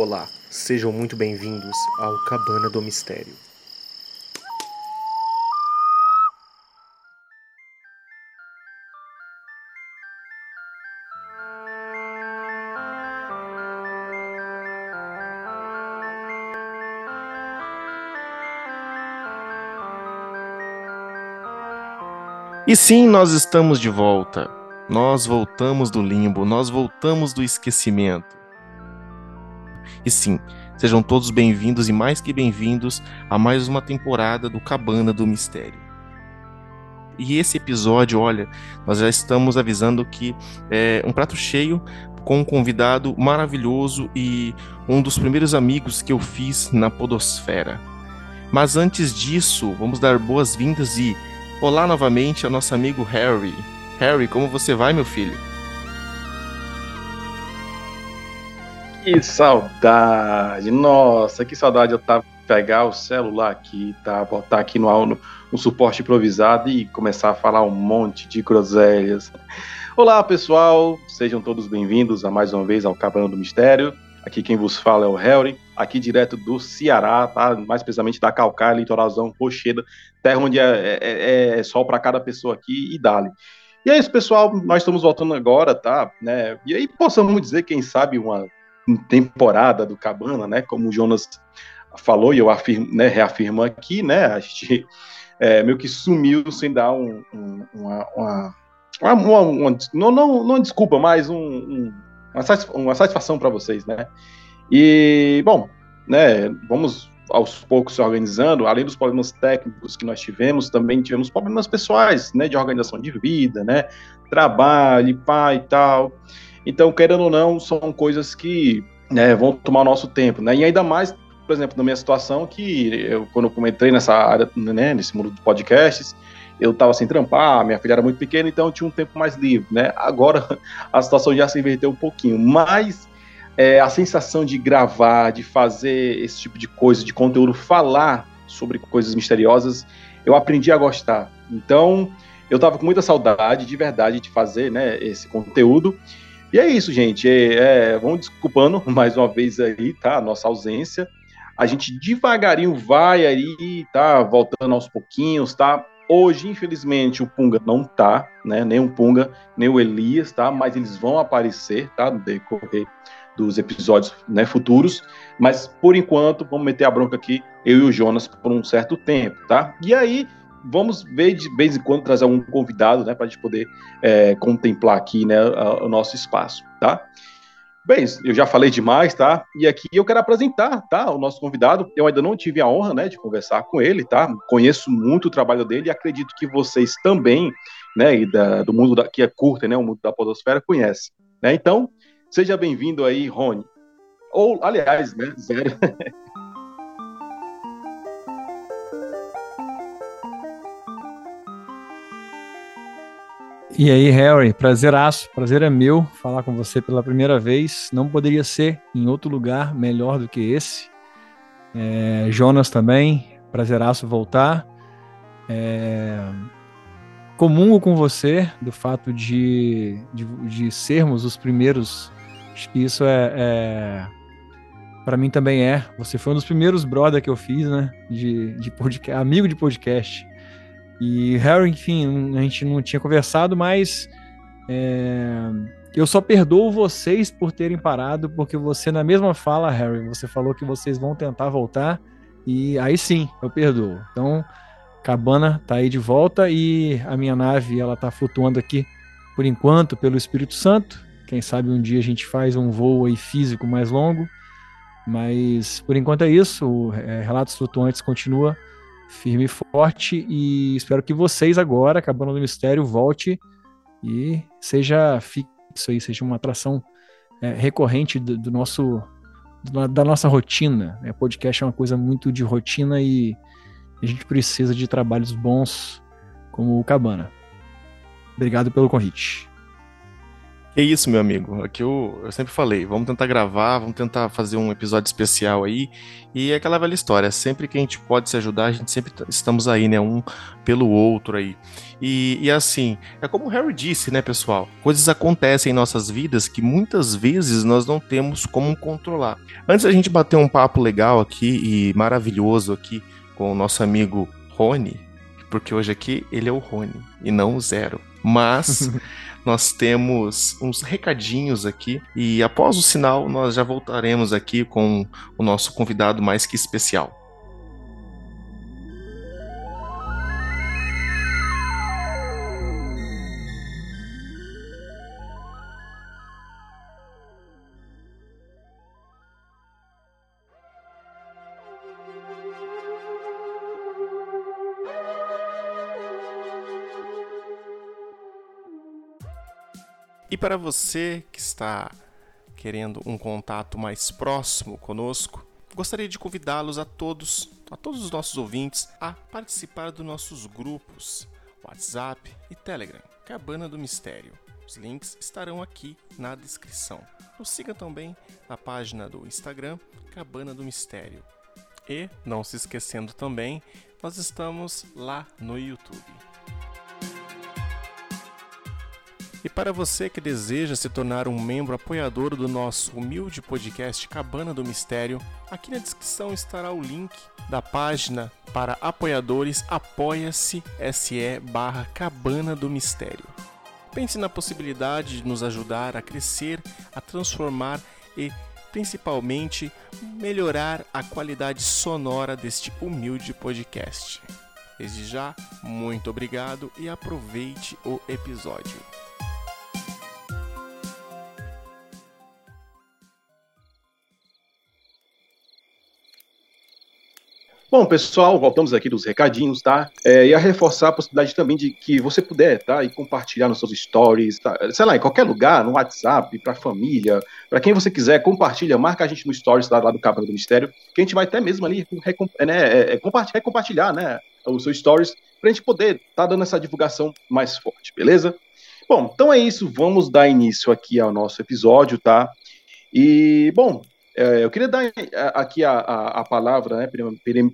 Olá, sejam muito bem-vindos ao Cabana do Mistério. E sim, nós estamos de volta. Nós voltamos do limbo, nós voltamos do esquecimento. E sim, sejam todos bem-vindos e mais que bem-vindos a mais uma temporada do Cabana do Mistério. E esse episódio, olha, nós já estamos avisando que é um prato cheio com um convidado maravilhoso e um dos primeiros amigos que eu fiz na Podosfera. Mas antes disso, vamos dar boas-vindas e Olá novamente ao nosso amigo Harry. Harry, como você vai, meu filho? Que saudade! Nossa, que saudade eu tava pegar o celular aqui, tá? Botar aqui no, no, no suporte improvisado e começar a falar um monte de groselhas. Olá, pessoal! Sejam todos bem-vindos a mais uma vez ao Cabana do Mistério. Aqui quem vos fala é o Harry, aqui direto do Ceará, tá? Mais precisamente da Calcaia, litoralzão, Rocheda, terra onde é, é, é, é sol para cada pessoa aqui e dali. E é isso, pessoal. Nós estamos voltando agora, tá? Né? E aí possamos dizer, quem sabe, uma temporada do Cabana, né? Como o Jonas falou e eu afirmo, né, reafirmo aqui, né? A gente é, meio que sumiu sem dar um, um, uma, uma, uma, uma, não, não, não desculpa, mas um, uma satisfação para vocês, né? E, bom, né, vamos aos poucos se organizando, além dos problemas técnicos que nós tivemos, também tivemos problemas pessoais, né, de organização de vida, né, trabalho, pai e tal. Então, querendo ou não, são coisas que né, vão tomar nosso tempo, né, e ainda mais, por exemplo, na minha situação, que eu, quando eu entrei nessa área, né, nesse mundo de podcasts, eu estava sem trampar, minha filha era muito pequena, então eu tinha um tempo mais livre, né? Agora a situação já se inverteu um pouquinho, mas é, a sensação de gravar, de fazer esse tipo de coisa, de conteúdo, falar sobre coisas misteriosas, eu aprendi a gostar. Então, eu estava com muita saudade, de verdade, de fazer né, esse conteúdo. E é isso, gente. É, é, vamos desculpando mais uma vez aí, tá? A nossa ausência. A gente devagarinho vai aí, tá? Voltando aos pouquinhos, tá? Hoje, infelizmente, o Punga não tá, né? Nem o Punga, nem o Elias, tá? Mas eles vão aparecer, tá? No decorrer dos episódios né, futuros. Mas, por enquanto, vamos meter a bronca aqui, eu e o Jonas, por um certo tempo, tá? E aí, vamos ver de vez em quando trazer algum convidado, né? Para a gente poder é, contemplar aqui, né? O nosso espaço, tá? Bem, eu já falei demais, tá? E aqui eu quero apresentar, tá? O nosso convidado. Eu ainda não tive a honra, né, de conversar com ele, tá? Conheço muito o trabalho dele e acredito que vocês também, né, e da, do mundo da, que é curto, né, o mundo da podosfera, conhecem. Né? Então, seja bem-vindo aí, Rony. Ou, aliás, né, Zero. E aí, Harry, prazeraço, prazer é meu falar com você pela primeira vez. Não poderia ser em outro lugar melhor do que esse. É, Jonas também, prazeraço voltar. É, com você do fato de, de, de, sermos os primeiros. Acho que isso é, é para mim também é. Você foi um dos primeiros brother que eu fiz, né? De, de podcast, amigo de podcast. E Harry, enfim, a gente não tinha conversado, mas é, eu só perdoo vocês por terem parado, porque você, na mesma fala, Harry, você falou que vocês vão tentar voltar, e aí sim, eu perdoo. Então, Cabana tá aí de volta e a minha nave, ela tá flutuando aqui, por enquanto, pelo Espírito Santo. Quem sabe um dia a gente faz um voo aí físico mais longo, mas por enquanto é isso. É, Relatos Flutuantes continua firme e forte e espero que vocês agora, acabando do mistério, volte e seja fixo aí, seja uma atração é, recorrente do, do nosso da nossa rotina. Né? Podcast é uma coisa muito de rotina e a gente precisa de trabalhos bons como o Cabana. Obrigado pelo convite. É isso, meu amigo. Aqui eu, eu sempre falei, vamos tentar gravar, vamos tentar fazer um episódio especial aí. E é aquela velha história, sempre que a gente pode se ajudar, a gente sempre estamos aí, né? Um pelo outro aí. E, e assim, é como o Harry disse, né, pessoal? Coisas acontecem em nossas vidas que muitas vezes nós não temos como controlar. Antes a gente bater um papo legal aqui e maravilhoso aqui com o nosso amigo Rony, porque hoje aqui ele é o Rony e não o Zero. Mas nós temos uns recadinhos aqui e após o sinal nós já voltaremos aqui com o nosso convidado mais que especial. E para você que está querendo um contato mais próximo conosco, gostaria de convidá-los a todos, a todos os nossos ouvintes, a participar dos nossos grupos WhatsApp e Telegram, Cabana do Mistério. Os links estarão aqui na descrição. Nos siga também na página do Instagram Cabana do Mistério. E, não se esquecendo também, nós estamos lá no YouTube. E para você que deseja se tornar um membro apoiador do nosso humilde podcast Cabana do Mistério, aqui na descrição estará o link da página para apoiadores apoia-se se barra Cabana do Mistério. Pense na possibilidade de nos ajudar a crescer, a transformar e principalmente melhorar a qualidade sonora deste humilde podcast. Desde já, muito obrigado e aproveite o episódio. Bom, pessoal, voltamos aqui dos recadinhos, tá? É, e a reforçar a possibilidade também de que você puder, tá? E compartilhar nos seus stories, tá? sei lá, em qualquer lugar, no WhatsApp, pra família, para quem você quiser, compartilha, marca a gente no stories lá, lá do Cabana do Mistério, que a gente vai até mesmo ali né, é, é, compartilhar, né? Os seus stories, pra gente poder tá dando essa divulgação mais forte, beleza? Bom, então é isso, vamos dar início aqui ao nosso episódio, tá? E, bom, é, eu queria dar é, aqui a, a, a, palavra, né,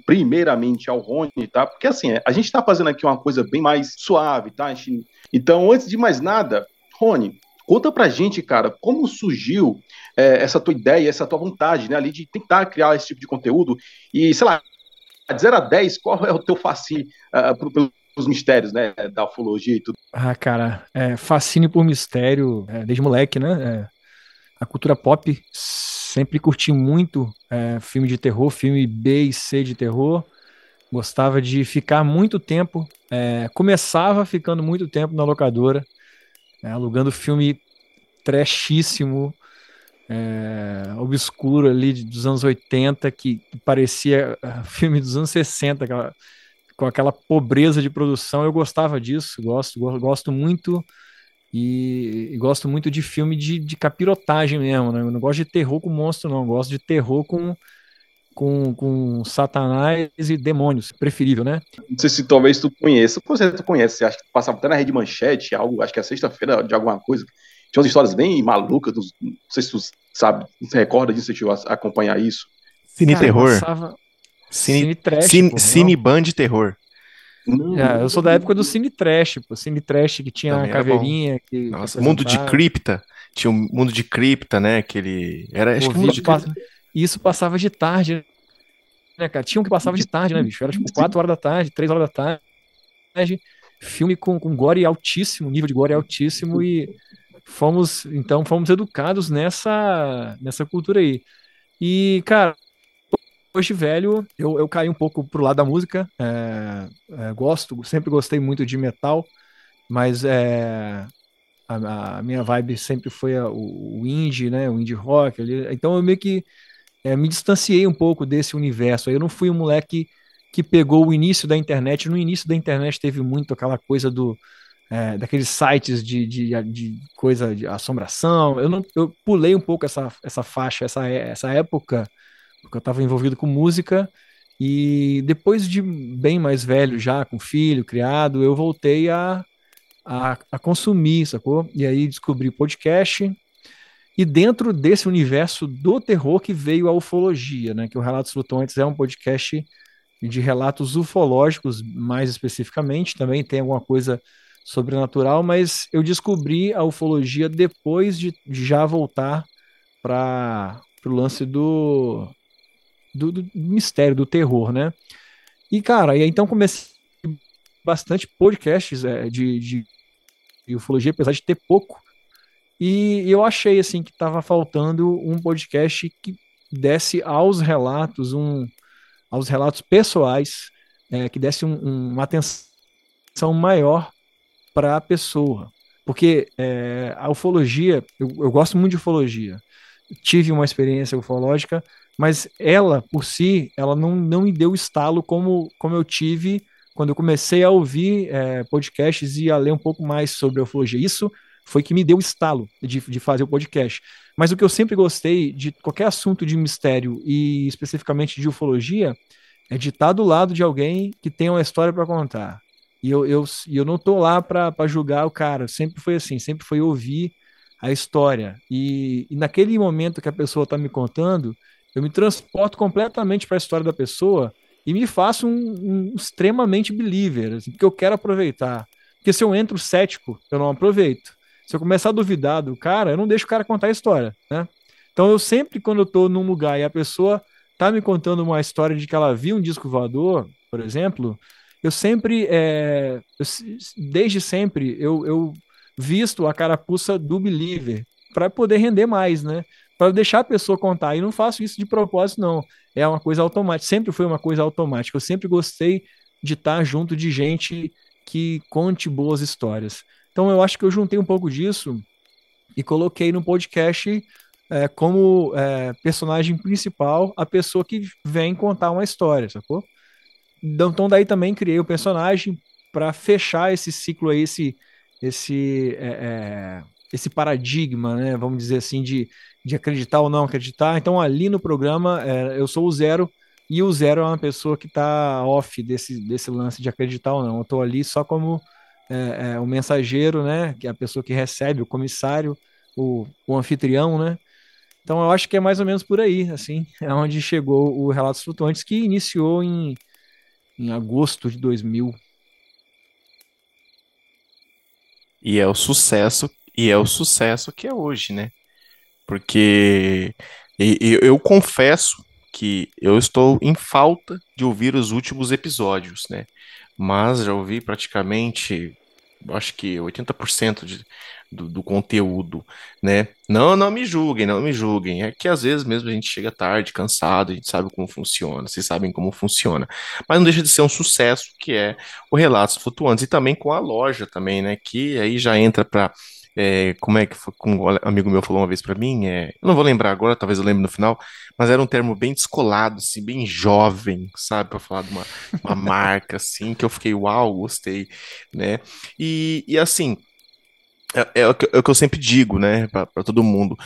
primeiramente ao Rony, tá? Porque assim, a gente está fazendo aqui uma coisa bem mais suave, tá? Gente, então, antes de mais nada, Rony, conta pra gente, cara, como surgiu é, essa tua ideia, essa tua vontade, né, ali de tentar criar esse tipo de conteúdo e, sei lá, de 0 a 10, qual é o teu fascínio uh, pelos mistérios, né, da ufologia e tudo? Ah, cara, é, fascínio por mistério, é, desde moleque, né, é, a cultura pop Sempre curti muito é, filme de terror, filme B e C de terror. Gostava de ficar muito tempo. É, começava ficando muito tempo na locadora, é, alugando filme trashíssimo, é, obscuro ali dos anos 80, que parecia é, filme dos anos 60, aquela, com aquela pobreza de produção. Eu gostava disso, gosto, gosto muito e, e, gosto muito de filme de, de capirotagem mesmo, né? Eu não gosto de terror com monstro, não. Eu gosto de terror com, com, com satanás e demônios, preferível, né? Não sei se talvez tu conheça. Com certeza tu conhece. Acho que passava até na rede manchete, algo, acho que é sexta-feira de alguma coisa. Tinha umas histórias bem malucas. Não sei se tu sabe, se recorda disso, se tu acompanhar isso. Cine Cara, Terror. Passava... Cine, Cine Trash. Cine, pô, Cine Band Terror. É, eu sou da época do Cine Trash, pô. Cine Trash que tinha Também a caveirinha. Que, Nossa, que mundo de cripta. Tinha um mundo de cripta, né? Que ele. Era. Acho que mundo de Isso passava de tarde, né, cara? Tinha um que passava de tarde, né, bicho? Era tipo 4 horas da tarde, 3 horas da tarde. Filme com, com gore altíssimo, nível de gore altíssimo, e fomos, então, fomos educados nessa, nessa cultura aí. E, cara, hoje velho, eu, eu caí um pouco pro lado da música. É, é, gosto, sempre gostei muito de metal, mas é, a, a minha vibe sempre foi a, o, o, indie, né? O indie rock. Ali. Então eu meio que é, me distanciei um pouco desse universo. Eu não fui um moleque que pegou o início da internet. No início da internet teve muito aquela coisa do é, daqueles sites de, de, de, coisa de assombração. Eu não, eu pulei um pouco essa, essa faixa, essa, essa época porque eu estava envolvido com música e depois de bem mais velho já, com filho, criado, eu voltei a, a, a consumir, sacou? E aí descobri podcast, e dentro desse universo do terror que veio a ufologia, né? Que o Relatos Flutuantes é um podcast de relatos ufológicos, mais especificamente, também tem alguma coisa sobrenatural, mas eu descobri a ufologia depois de, de já voltar para o lance do, do, do, mistério, do terror, né? E, cara, e então comecei bastante podcasts é, de, de, de ufologia, apesar de ter pouco, e eu achei assim que estava faltando um podcast que desse aos relatos um aos relatos pessoais é, que desse um, um, uma atenção maior para a pessoa, porque é, a ufologia eu, eu gosto muito de ufologia, tive uma experiência ufológica, mas ela por si ela não, não me deu estalo como como eu tive quando eu comecei a ouvir é, podcasts e a ler um pouco mais sobre ufologia. Isso foi que me deu estalo de, de fazer o podcast. Mas o que eu sempre gostei de qualquer assunto de mistério e especificamente de ufologia é de estar do lado de alguém que tem uma história para contar. E eu, eu, eu não tô lá para julgar o cara, sempre foi assim, sempre foi ouvir a história. E, e naquele momento que a pessoa está me contando, eu me transporto completamente para a história da pessoa e me faço um, um extremamente believer, assim, porque eu quero aproveitar. Porque se eu entro cético, eu não aproveito. Se eu começar a duvidar do cara, eu não deixo o cara contar a história, né? Então eu sempre, quando eu tô num lugar e a pessoa tá me contando uma história de que ela viu um disco voador, por exemplo, eu sempre, é, eu, desde sempre, eu, eu visto a carapuça do believer para poder render mais, né? Para deixar a pessoa contar. E não faço isso de propósito, não. É uma coisa automática. Sempre foi uma coisa automática. Eu sempre gostei de estar junto de gente que conte boas histórias. Então eu acho que eu juntei um pouco disso e coloquei no podcast é, como é, personagem principal a pessoa que vem contar uma história, sacou? Então, então daí também criei o personagem para fechar esse ciclo aí, esse, esse, é, é, esse paradigma, né? Vamos dizer assim, de, de acreditar ou não acreditar. Então ali no programa é, eu sou o Zero e o Zero é uma pessoa que está off desse, desse lance de acreditar ou não. Eu estou ali só como é, é, o mensageiro, né, que é a pessoa que recebe, o comissário, o, o anfitrião, né? Então eu acho que é mais ou menos por aí, assim, é onde chegou o Relatos Flutuantes, que iniciou em, em agosto de 2000. E é o sucesso, e é o sucesso que é hoje, né? Porque e, e eu confesso que eu estou em falta de ouvir os últimos episódios, né? mas já ouvi praticamente, acho que 80% de, do, do, conteúdo, né? Não, não me julguem, não me julguem. É que às vezes mesmo a gente chega tarde, cansado, a gente sabe como funciona, vocês sabem como funciona. Mas não deixa de ser um sucesso que é o Relatos Flutuantes e também com a loja também, né? Que aí já entra para é, como é que foi, como um amigo meu falou uma vez para mim, é, eu não vou lembrar agora, talvez eu lembre no final, mas era um termo bem descolado, assim, bem jovem, sabe, para falar de uma, uma marca, assim, que eu fiquei, uau, gostei, né? E, e assim, é, é, o que, é, o que, eu sempre digo, né, para todo mundo.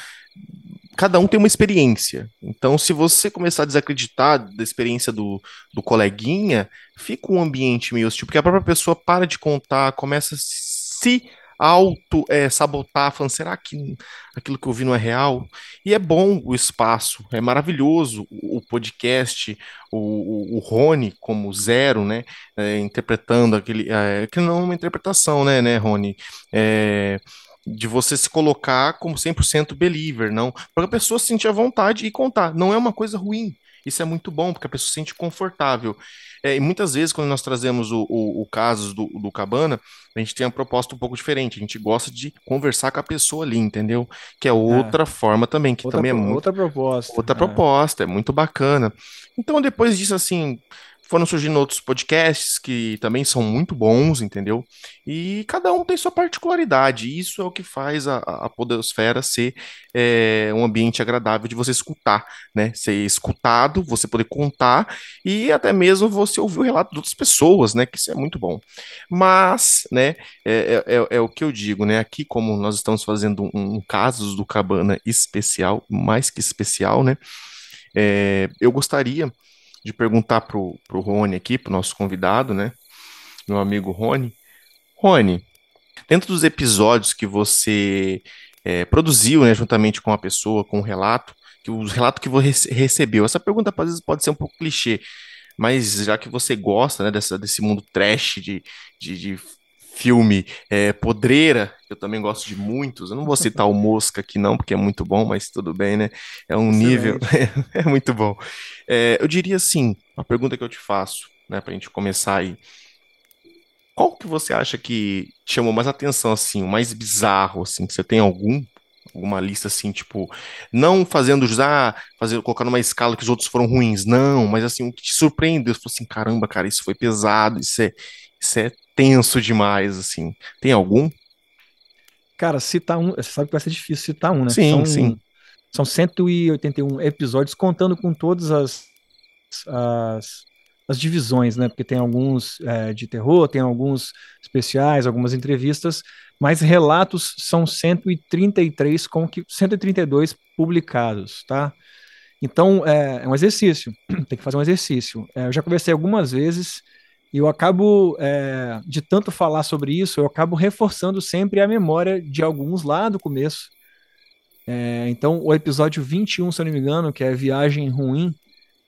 Cada um tem uma experiência. Então, se você começar a desacreditar da experiência do, do coleguinha, fica um ambiente meio hostil, porque a própria pessoa para de contar, começa a se auto é, sabotar, falando, será que aquilo que eu vi não é real? E é bom o espaço, é maravilhoso o, podcast, o, o, o, Rony como zero, né, é, interpretando aquele, é, que não é uma interpretação, né, né, Rony? É, de você se colocar como 100% believer, não, para a pessoa sentir a vontade e contar, não é uma coisa ruim, isso é muito bom, porque a pessoa se sente confortável. É, e muitas vezes, quando nós trazemos o, o, o caso do, do Cabana, a gente tem uma proposta um pouco diferente. A gente gosta de conversar com a pessoa ali, entendeu? Que é outra é. forma também, que outra, também é muito. Outra proposta. Outra é. proposta, é muito bacana. Então, depois disso, assim, foram surgindo outros podcasts que também são muito bons, entendeu? E cada um tem sua particularidade. Isso é o que faz a, a Podosfera ser é, um ambiente agradável de você escutar, né? Ser escutado, você poder contar e até mesmo você ouvir o relato de outras pessoas, né? Que isso é muito bom. Mas, né? É, é, é, é o que eu digo, né? Aqui, como nós estamos fazendo um, um Casos do Cabana especial, mais que especial, né? É, eu gostaria de perguntar pro, pro Rony aqui, pro nosso convidado, né? Meu amigo Rony. Rony, dentro dos episódios que você é, produziu, né, juntamente com a pessoa, com o relato, que os relatos que você recebeu. Essa pergunta às vezes pode ser um pouco clichê, mas já que você gosta, né, dessa, desse mundo trash de, de, de filme é, podreira, eu também gosto de muitos. Eu não vou citar o Mosca aqui não, porque é muito bom, mas tudo bem, né? É um Excelente. nível, é, é, muito bom. É, eu diria assim, uma pergunta que eu te faço, né, para a gente começar aí. Qual que você acha que chamou mais atenção, assim, o mais bizarro, assim? Você tem algum? Alguma lista assim, tipo, não fazendo já, fazer, colocar numa escala que os outros foram ruins, não, mas assim, o que te surpreendeu, você falou assim, caramba, cara, isso foi pesado, isso é, isso é tenso demais, assim. Tem algum? Cara, citar um, você sabe que vai ser difícil citar um, né? Sim, são, sim. São 181 episódios, contando com todas as, as as divisões, né? Porque tem alguns é, de terror, tem alguns especiais, algumas entrevistas, mas relatos são 133 com que 132 publicados, tá? Então é, é um exercício, tem que fazer um exercício. É, eu já conversei algumas vezes e eu acabo é, de tanto falar sobre isso, eu acabo reforçando sempre a memória de alguns lá do começo. É, então, o episódio 21, se eu não me engano, que é Viagem Ruim,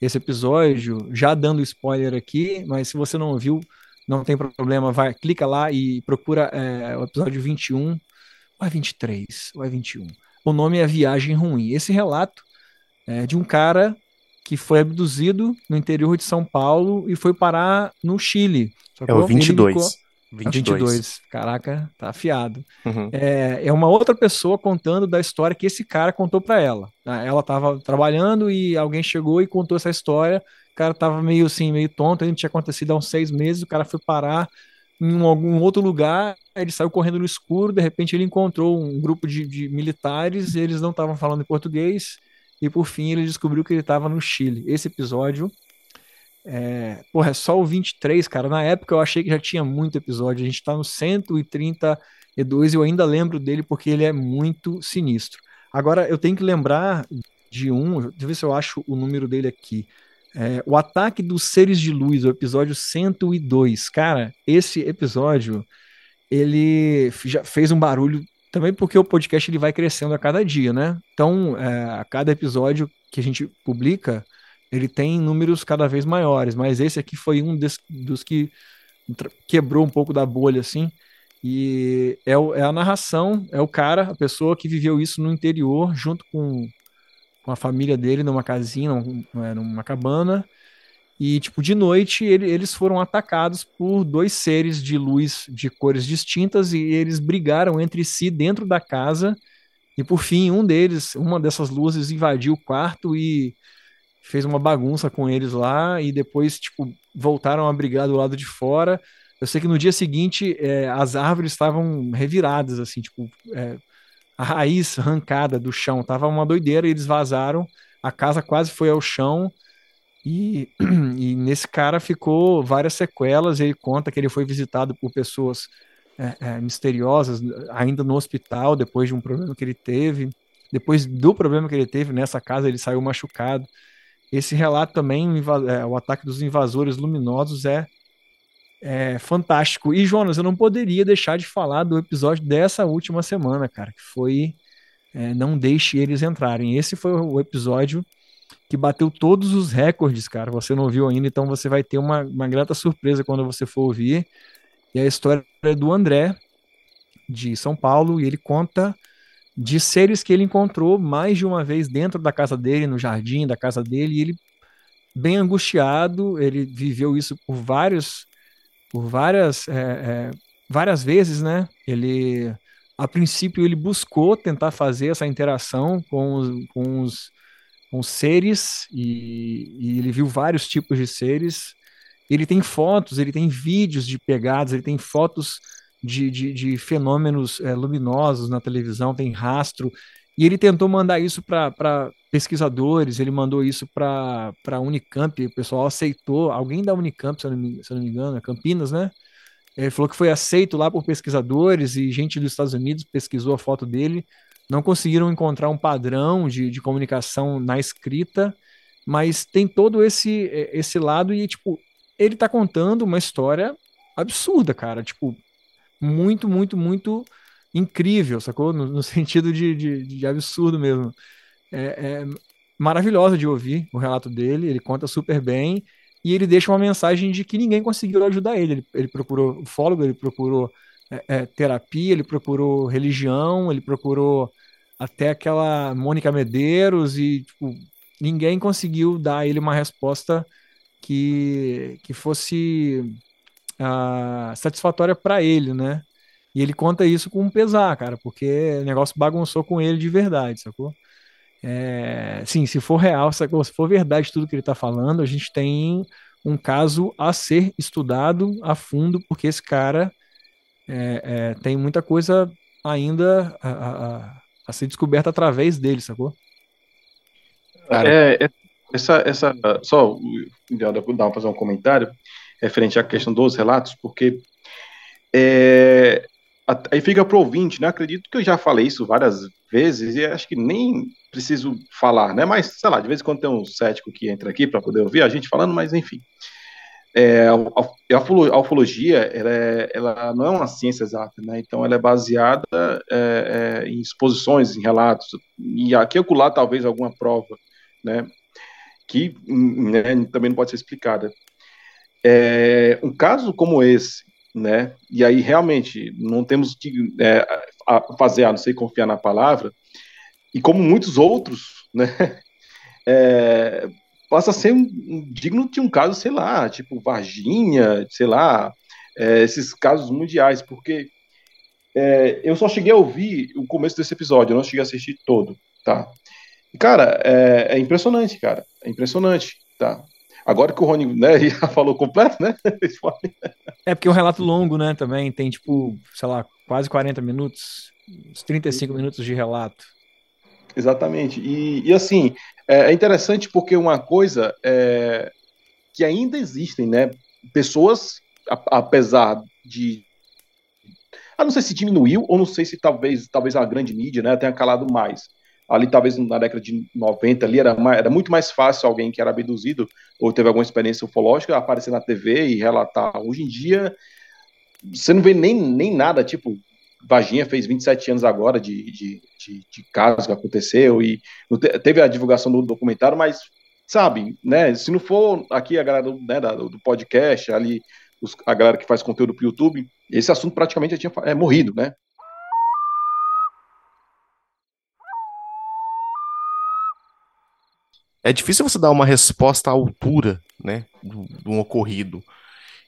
esse episódio, já dando spoiler aqui, mas se você não ouviu, não tem problema, vai, clica lá e procura é, o episódio 21, ou é 23, ou é 21. O nome é Viagem Ruim. Esse relato é de um cara que foi abduzido no interior de São Paulo e foi parar no Chile. É o 22. Ficou, 22. 22. Caraca, tá afiado. Uhum. É, é uma outra pessoa contando da história que esse cara contou para ela. Ah, ela tava trabalhando e alguém chegou e contou essa história. O cara tava meio assim, meio tonto. Gente tinha acontecido há uns seis meses. O cara foi parar em algum outro lugar. Ele saiu correndo no escuro. De repente, ele encontrou um grupo de, de militares. eles não estavam falando em português. E por fim, ele descobriu que ele estava no Chile. Esse episódio é, porra, é só o 23, cara. Na época eu achei que já tinha muito episódio. A gente tá no 132 e eu ainda lembro dele porque ele é muito sinistro. Agora eu tenho que lembrar de um, deixa eu ver se eu acho o número dele aqui. É, o Ataque dos Seres de Luz, o episódio 102. Cara, esse episódio ele já fez um barulho também porque o podcast ele vai crescendo a cada dia, né? Então, é, a cada episódio que a gente publica, ele tem números cada vez maiores, mas esse aqui foi um des, dos que quebrou um pouco da bolha, assim. E é, é, a narração, é o cara, a pessoa que viveu isso no interior, junto com, com a família dele, numa casinha, numa, é, numa cabana. E, tipo, de noite ele, eles foram atacados por dois seres de luz de cores distintas e eles brigaram entre si dentro da casa. E, por fim, um deles, uma dessas luzes invadiu o quarto e fez uma bagunça com eles lá e depois, tipo, voltaram a brigar do lado de fora. Eu sei que no dia seguinte é, as árvores estavam reviradas, assim, tipo, é, a raiz arrancada do chão. Tava uma doideira eles vazaram. A casa quase foi ao chão. E, e nesse cara ficou várias sequelas. Ele conta que ele foi visitado por pessoas é, é, misteriosas, ainda no hospital, depois de um problema que ele teve. Depois do problema que ele teve nessa casa, ele saiu machucado. Esse relato também, é, o ataque dos invasores luminosos, é, é fantástico. E, Jonas, eu não poderia deixar de falar do episódio dessa última semana, cara, que foi é, Não Deixe Eles Entrarem. Esse foi o episódio que bateu todos os recordes, cara. Você não ouviu ainda, então você vai ter uma, uma grata surpresa quando você for ouvir. E a história é do André, de São Paulo, e ele conta de seres que ele encontrou mais de uma vez dentro da casa dele, no jardim da casa dele, e ele bem angustiado, ele viveu isso por vários, por várias, é, é, várias vezes, né? Ele, a princípio, ele buscou tentar fazer essa interação com os, com os, com os seres e, e ele viu vários tipos de seres. Ele tem fotos, ele tem vídeos de pegadas, ele tem fotos de, de, de fenômenos é, luminosos na televisão, tem rastro. E ele tentou mandar isso para pesquisadores, ele mandou isso para a Unicamp, o pessoal aceitou, alguém da Unicamp, se eu, não me, se eu não me engano, é Campinas, né? Ele falou que foi aceito lá por pesquisadores e gente dos Estados Unidos pesquisou a foto dele. Não conseguiram encontrar um padrão de, de comunicação na escrita, mas tem todo esse, esse lado e, tipo, ele tá contando uma história absurda, cara. Tipo, muito, muito, muito incrível, sacou? No, no sentido de, de, de, absurdo mesmo. É, é maravilhosa de ouvir o relato dele, ele conta super bem e ele deixa uma mensagem de que ninguém conseguiu ajudar ele. Ele, ele procurou fólogo, ele procurou é, é, terapia, ele procurou religião, ele procurou até aquela Mônica Medeiros e tipo, ninguém conseguiu dar a ele uma resposta que, que fosse uh, satisfatória para ele, né? E ele conta isso com um pesar, cara, porque o negócio bagunçou com ele de verdade, sacou? É, sim, se for real, sacou? se for verdade tudo que ele está falando, a gente tem um caso a ser estudado a fundo, porque esse cara é, é, tem muita coisa ainda a, a, a, ser descoberta através dele, sacou? É, é, essa, essa, só dá para fazer um comentário referente à questão dos relatos, porque é, aí fica pro ouvinte, né? Acredito que eu já falei isso várias vezes e acho que nem preciso falar, né? Mas, sei lá, de vez em quando tem um cético que entra aqui para poder ouvir a gente falando, mas enfim. É, a, ufologia, ela, é, ela, não é uma ciência exata, né? Então, ela é baseada é, é, em exposições, em relatos, e aqui e acolá talvez alguma prova, né? Que né, também não pode ser explicada. É, um caso como esse, né? E aí realmente não temos que é, fazer a não ser confiar na palavra. E como muitos outros, né? É, passa a ser um, um, digno de um caso, sei lá, tipo Varginha, sei lá, é, esses casos mundiais, porque é, eu só cheguei a ouvir o começo desse episódio, eu não cheguei a assistir todo, tá? Cara, é, é impressionante, cara, é impressionante, tá? Agora que o Rony né, já falou completo, né? é porque é um relato longo, né? Também tem, tipo, sei lá, quase 40 minutos, uns 35 minutos de relato. Exatamente. E, e assim, é, é interessante porque uma coisa é que ainda existem, né? Pessoas, apesar de. Ah, não sei se diminuiu, ou não sei se talvez, talvez a grande mídia né, tenha calado mais ali talvez na década de 90 ali era, mais, era muito mais fácil alguém que era abduzido ou teve alguma experiência ufológica aparecer na TV e relatar. Hoje em dia você não vê nem, nem nada, tipo, Vaginha fez 27 anos agora de, de, de, de caso que aconteceu e teve a divulgação do documentário, mas sabe, né, se não for aqui a galera do, né, do podcast, ali os, a galera que faz conteúdo para o YouTube, esse assunto praticamente já tinha é, morrido, né? É difícil você dar uma resposta à altura, né, do, do ocorrido.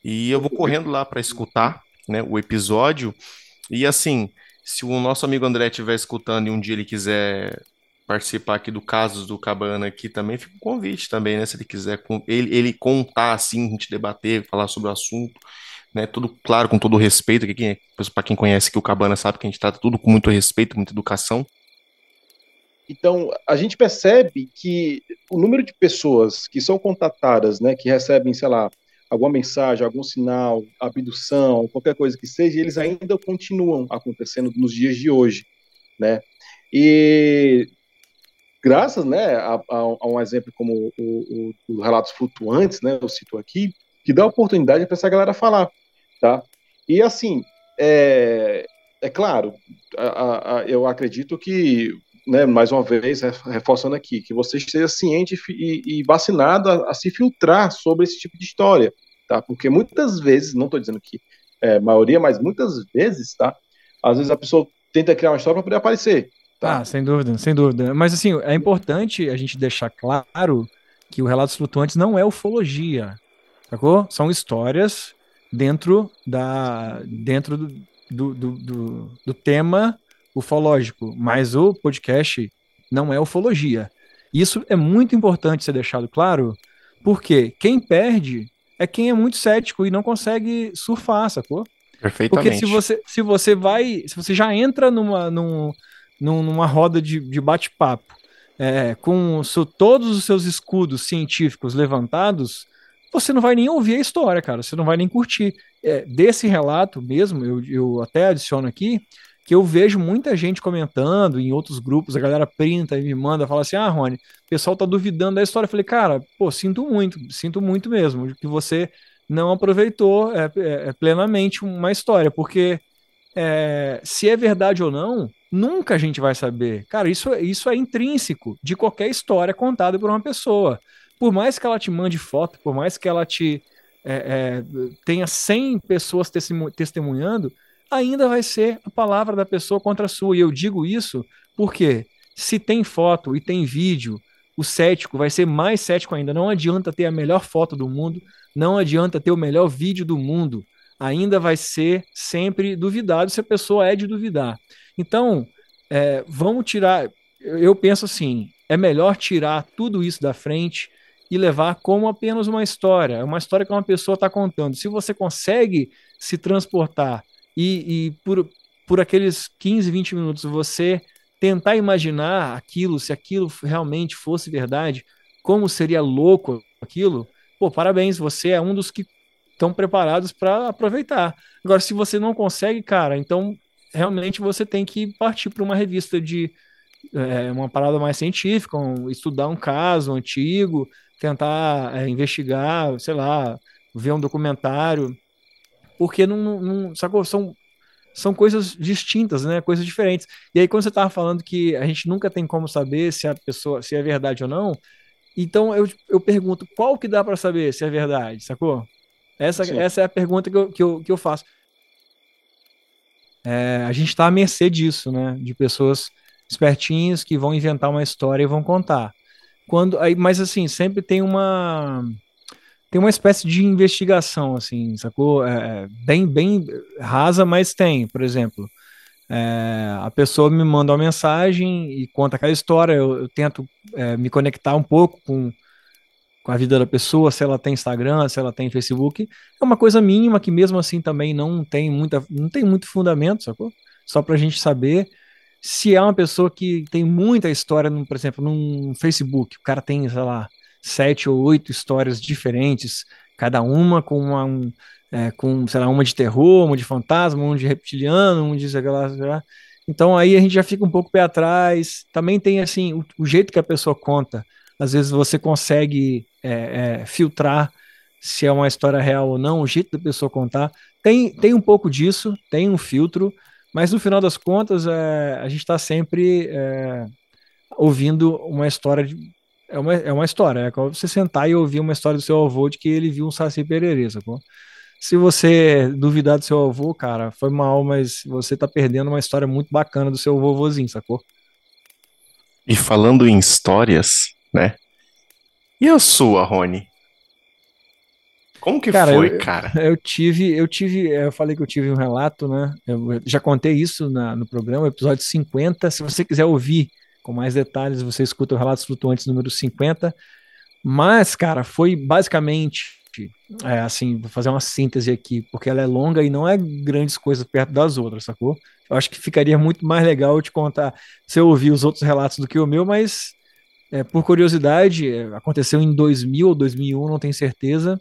E eu vou correndo lá para escutar, né, o episódio. E assim, se o nosso amigo André estiver escutando e um dia ele quiser participar aqui do Casos do Cabana aqui também, fica um convite também, né, se ele quiser ele, ele contar assim, a gente debater, falar sobre o assunto, né, tudo claro, com todo respeito, que para quem conhece que o Cabana sabe que a gente trata tudo com muito respeito, muita educação. Então, a gente percebe que o número de pessoas que são contatadas, né, que recebem, sei lá, alguma mensagem, algum sinal, abdução, qualquer coisa que seja, eles ainda continuam acontecendo nos dias de hoje, né? E graças, né, a, a, a um exemplo como o, o, o, Relatos Flutuantes, né, eu cito aqui, que dá oportunidade para essa galera falar, tá? E assim, é, é claro, a, eu acredito que né, mais uma vez, reforçando aqui, que você esteja ciente e, e vacinado a, a, se filtrar sobre esse tipo de história, tá? Porque muitas vezes, não estou dizendo que é maioria, mas muitas vezes, tá? Às vezes a pessoa tenta criar uma história para poder aparecer. Tá? Ah, sem dúvida, sem dúvida. Mas assim, é importante a gente deixar claro que o Relatos Flutuantes não é ufologia, sacou? São histórias dentro da dentro do, do, do, do tema ufológico, mas o podcast não é ufologia. Isso é muito importante ser deixado claro, porque quem perde é quem é muito cético e não consegue surfar, sacou? Perfeitamente. Porque se você, se você vai, se você já entra numa, num, numa roda de, de bate-papo é, com so, todos os seus escudos científicos levantados, você não vai nem ouvir a história, cara, você não vai nem curtir. É, desse relato mesmo, eu, eu até adiciono aqui, que eu vejo muita gente comentando em outros grupos, a galera printa e me manda, fala assim: ah, Rony, o pessoal tá duvidando da história. Eu falei, cara, pô, sinto muito, sinto muito mesmo, que você não aproveitou é, é, é, plenamente uma história, porque é, se é verdade ou não, nunca a gente vai saber. Cara, isso, isso é intrínseco de qualquer história contada por uma pessoa. Por mais que ela te mande foto, por mais que ela te é, é, tenha 100 pessoas testemunhando, ainda vai ser a palavra da pessoa contra a sua. E eu digo isso porque se tem foto e tem vídeo, o cético vai ser mais cético ainda. Não adianta ter a melhor foto do mundo, não adianta ter o melhor vídeo do mundo. Ainda vai ser sempre duvidado se a pessoa é de duvidar. Então, é, vamos tirar. Eu penso assim: é melhor tirar tudo isso da frente e levar como apenas uma história. É uma história que uma pessoa está contando. Se você consegue se transportar e, e por, por aqueles 15, 20 minutos você tentar imaginar aquilo, se aquilo realmente fosse verdade, como seria louco aquilo, pô, parabéns, você é um dos que estão preparados para aproveitar. Agora, se você não consegue, cara, então realmente você tem que partir para uma revista de é, uma parada mais científica, um, estudar um caso antigo, tentar é, investigar, sei lá, ver um documentário, porque não, não sacou? São são coisas distintas, né? Coisas diferentes. E aí, quando você estava falando que a gente nunca tem como saber se a pessoa, se é verdade ou não, então eu, eu pergunto, qual que dá para saber se é verdade, sacou? Essa, essa é a pergunta que eu, que eu, que eu faço. É, a gente está à mercê disso, né? De pessoas espertinhas que vão inventar uma história e vão contar. Quando, aí, mas assim, sempre tem uma tem uma espécie de investigação, assim, sacou? É, é, bem, bem rasa, mas tem, por exemplo. É, a pessoa me manda uma mensagem e conta aquela história, eu, eu tento é, me conectar um pouco com, com a vida da pessoa, se ela tem Instagram, se ela tem Facebook. É uma coisa mínima que mesmo assim também não tem, muita, não tem muito fundamento, sacou? Só para a gente saber se é uma pessoa que tem muita história, por exemplo, num Facebook, o cara tem, sei lá, sete ou oito histórias diferentes, cada uma com uma, um, é, com, sei lá, uma de terror, uma de fantasma, uma de reptiliano, uma de sei lá, sei lá. Então aí a gente já fica um pouco pé atrás. Também tem assim o, o jeito que a pessoa conta. Às vezes você consegue é, é, filtrar se é uma história real ou não, o jeito da pessoa contar. Tem, tem um pouco disso, tem um filtro, mas no final das contas é, a gente está sempre é, ouvindo uma história de, é uma, é uma história. É como você sentar e ouvir uma história do seu avô de que ele viu um Saci Pererê, sacou? Se você duvidar do seu avô, cara, foi mal, mas você tá perdendo uma história muito bacana do seu vovozinho, sacou? E falando em histórias, né? E a sua, Rony? Como que cara, foi, eu, cara? Eu tive, eu tive, eu falei que eu tive um relato, né? Eu já contei isso na, no programa, episódio 50. Se você quiser ouvir com mais detalhes, você escuta o Relatos Flutuantes número 50. Mas, cara, foi basicamente é, assim, vou fazer uma síntese aqui, porque ela é longa e não é grandes coisas perto das outras, sacou? Eu acho que ficaria muito mais legal eu te contar se eu ouvir os outros relatos do que o meu, mas é, por curiosidade, é, aconteceu em 2000 ou 2001, não tenho certeza.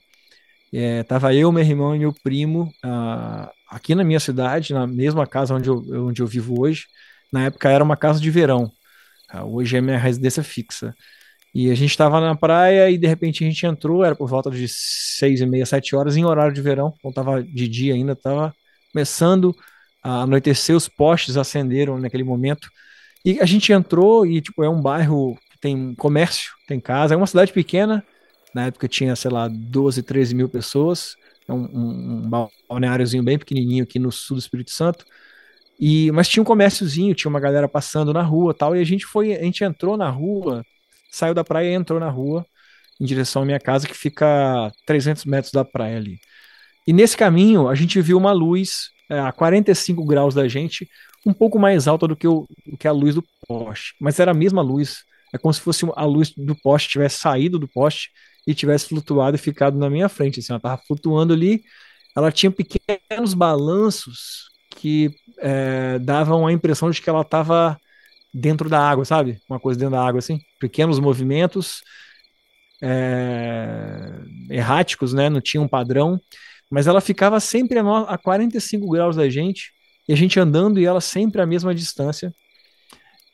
É, tava eu, meu irmão e meu primo ah, aqui na minha cidade, na mesma casa onde eu, onde eu vivo hoje. Na época era uma casa de verão. Ah, hoje é minha residência fixa. E a gente estava na praia e de repente a gente entrou, era por volta de seis e meia, sete horas, em horário de verão, não estava de dia ainda, estava começando a anoitecer, os postes acenderam naquele momento. E a gente entrou e, tipo, é um bairro que tem comércio, tem casa, é uma cidade pequena, na época tinha, sei lá, 12, 13 mil pessoas, é um, um, um balneáriozinho bem pequenininho aqui no sul do Espírito Santo, e, mas tinha um comérciozinho, tinha uma galera passando na rua tal, e a gente foi, a gente entrou na rua, saiu da praia e entrou na rua em direção à minha casa, que fica a 300 metros da praia ali. E nesse caminho, a gente viu uma luz é, a 45 graus da gente, um pouco mais alta do que, o, do que a luz do poste, mas era a mesma luz. É como se fosse a luz do poste tivesse saído do poste e tivesse flutuado e ficado na minha frente. Assim, ela estava flutuando ali, ela tinha pequenos balanços que é, davam a impressão de que ela estava dentro da água, sabe? Uma coisa dentro da água, assim. Pequenos movimentos é, erráticos, né? Não tinha um padrão. Mas ela ficava sempre a, a 45 graus da gente, e a gente andando e ela sempre à mesma distância.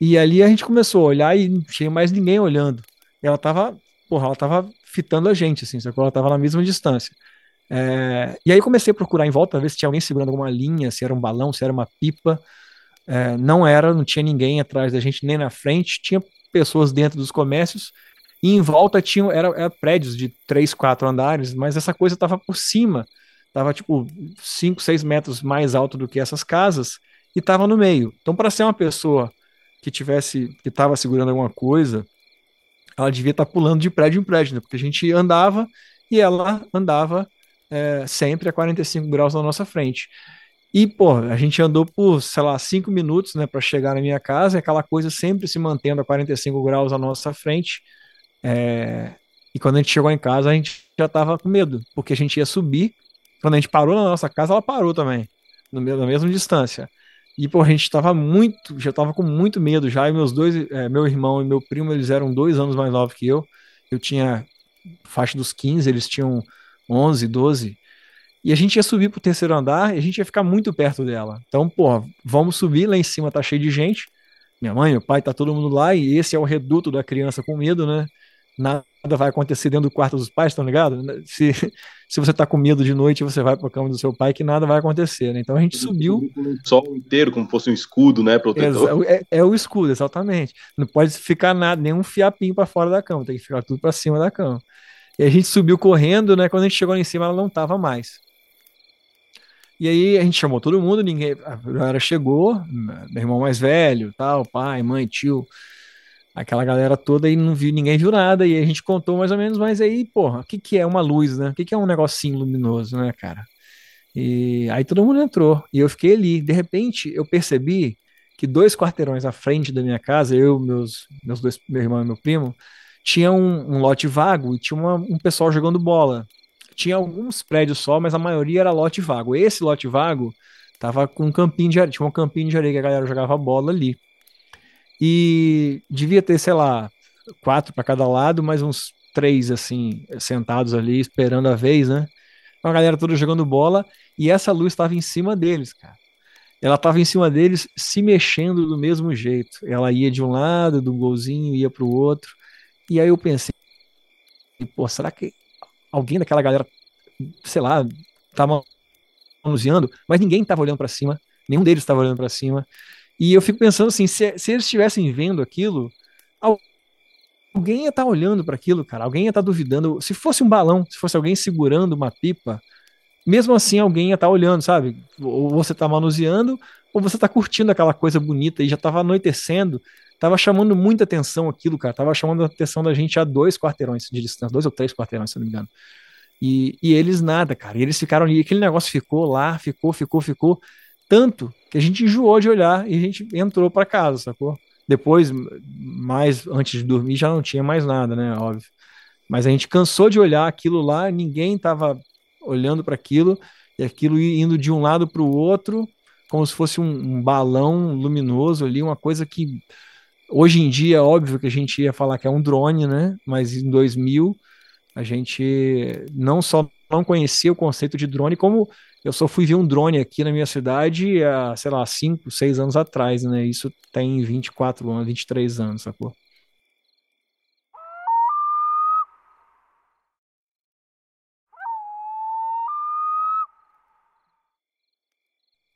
E ali a gente começou a olhar e não tinha mais ninguém olhando. Ela tava, porra, ela tava fitando a gente, assim, só que ela tava na mesma distância. É, e aí comecei a procurar em volta, ver se tinha alguém segurando alguma linha, se era um balão, se era uma pipa. É, não era, não tinha ninguém atrás da gente, nem na frente, tinha pessoas dentro dos comércios, e em volta tinham era, era prédios de três, quatro andares, mas essa coisa estava por cima, estava tipo 5, 6 metros mais alto do que essas casas, e estava no meio. Então, para ser uma pessoa que tivesse, que estava segurando alguma coisa, ela devia estar tá pulando de prédio em prédio, né? porque a gente andava e ela andava é, sempre a 45 graus na nossa frente. E, pô, a gente andou por, sei lá, cinco minutos, né, para chegar na minha casa, e aquela coisa sempre se mantendo a 45 graus à nossa frente. É... E quando a gente chegou em casa, a gente já tava com medo, porque a gente ia subir. Quando a gente parou na nossa casa, ela parou também, no mesmo, na mesma distância. E, pô, a gente tava muito, já tava com muito medo já. E meus dois, é, meu irmão e meu primo, eles eram dois anos mais novos que eu. Eu tinha faixa dos 15, eles tinham 11, 12. E a gente ia subir pro terceiro andar e a gente ia ficar muito perto dela. Então, pô, vamos subir, lá em cima tá cheio de gente. Minha mãe, meu pai, tá todo mundo lá e esse é o reduto da criança com medo, né? Nada vai acontecer dentro do quarto dos pais, tá ligado? Se, se você tá com medo de noite, você vai pra cama do seu pai, que nada vai acontecer, né? Então a gente subiu. O sol inteiro, como fosse um escudo, né? Protetor. É, é, o escudo, exatamente. Não pode ficar nada, nenhum fiapinho para fora da cama, tem que ficar tudo para cima da cama. E a gente subiu correndo, né? Quando a gente chegou lá em cima, ela não tava mais. E aí a gente chamou todo mundo, ninguém, a galera chegou, meu irmão mais velho, tal, pai, mãe, tio, aquela galera toda e não viu, ninguém viu nada, e a gente contou mais ou menos, mas aí, porra, o que que é uma luz, né? O que que é um negocinho luminoso, né, cara? E aí todo mundo entrou, e eu fiquei ali, de repente eu percebi que dois quarteirões à frente da minha casa, eu, meus, meus dois, meu irmão e meu primo, tinha um, um lote vago e tinha uma, um pessoal jogando bola tinha alguns prédios só, mas a maioria era lote vago. Esse lote vago tava com um campinho de areia, tinha um campinho de areia que a galera jogava bola ali. E devia ter, sei lá, quatro para cada lado, mais uns três assim, sentados ali esperando a vez, né? Então a galera toda jogando bola e essa luz estava em cima deles, cara. Ela estava em cima deles, se mexendo do mesmo jeito. Ela ia de um lado, do golzinho, ia para o outro. E aí eu pensei, pô, será que alguém daquela galera, sei lá, tava manuseando, mas ninguém estava olhando para cima, nenhum deles estava olhando para cima. E eu fico pensando assim, se, se eles estivessem vendo aquilo, alguém ia estar tá olhando para aquilo, cara, alguém ia estar tá duvidando. Se fosse um balão, se fosse alguém segurando uma pipa, mesmo assim alguém ia estar tá olhando, sabe? Ou você está manuseando, ou você está curtindo aquela coisa bonita e já estava anoitecendo, tava chamando muita atenção aquilo, cara. Tava chamando a atenção da gente a dois quarteirões de distância, dois ou três quarteirões, se não me engano. E, e eles nada, cara. E eles ficaram ali, aquele negócio ficou lá, ficou, ficou, ficou. Tanto que a gente enjoou de olhar e a gente entrou para casa, sacou? Depois, mais antes de dormir, já não tinha mais nada, né? Óbvio. Mas a gente cansou de olhar aquilo lá, ninguém tava olhando para aquilo, e aquilo indo de um lado para o outro, como se fosse um, um balão luminoso ali, uma coisa que Hoje em dia, óbvio que a gente ia falar que é um drone, né? Mas em 2000 a gente não só não conhecia o conceito de drone, como eu só fui ver um drone aqui na minha cidade há, sei lá, 5, 6 anos atrás, né? Isso tem 24 anos, 23 anos, sacou?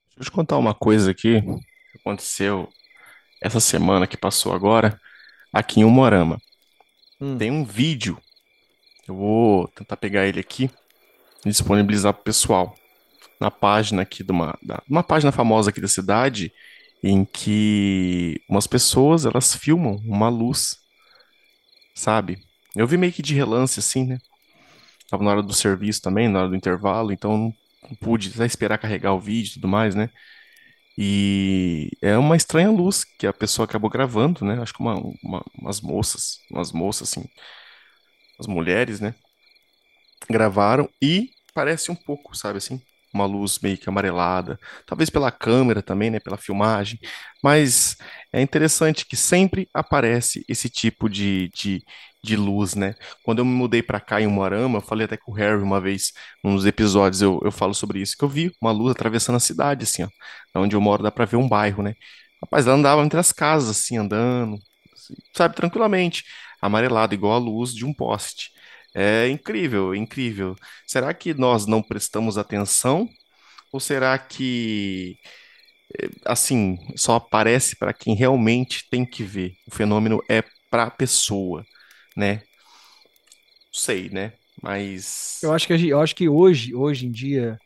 Deixa eu te contar uma coisa aqui que aconteceu essa semana que passou agora, aqui em Umorama. Hum. Tem um vídeo, eu vou tentar pegar ele aqui e disponibilizar para o pessoal. Na página aqui de uma, da, uma página famosa aqui da cidade, em que umas pessoas elas filmam uma luz, sabe? Eu vi meio que de relance assim, né? Tava na hora do serviço também, na hora do intervalo, então não pude até esperar carregar o vídeo e tudo mais, né? E é uma estranha luz que a pessoa acabou gravando, né? Acho que uma, uma, umas moças, umas moças assim, as mulheres, né? Gravaram e parece um pouco, sabe assim? Uma luz meio que amarelada, talvez pela câmera também, né? Pela filmagem, mas é interessante que sempre aparece esse tipo de, de, de luz, né? Quando eu me mudei para cá em Umuarama, eu falei até com o Harry uma vez, nos episódios eu, eu falo sobre isso, que eu vi uma luz atravessando a cidade, assim, ó. Onde eu moro dá para ver um bairro, né? Rapaz, ela andava entre as casas, assim, andando, sabe, tranquilamente, amarelado, igual a luz de um poste. É incrível, incrível. Será que nós não prestamos atenção? Ou será que, eh, assim, só aparece para quem realmente tem que ver? O fenômeno é para a pessoa, né? Sei, né? Mas. Eu acho que, eu acho que hoje, hoje em dia,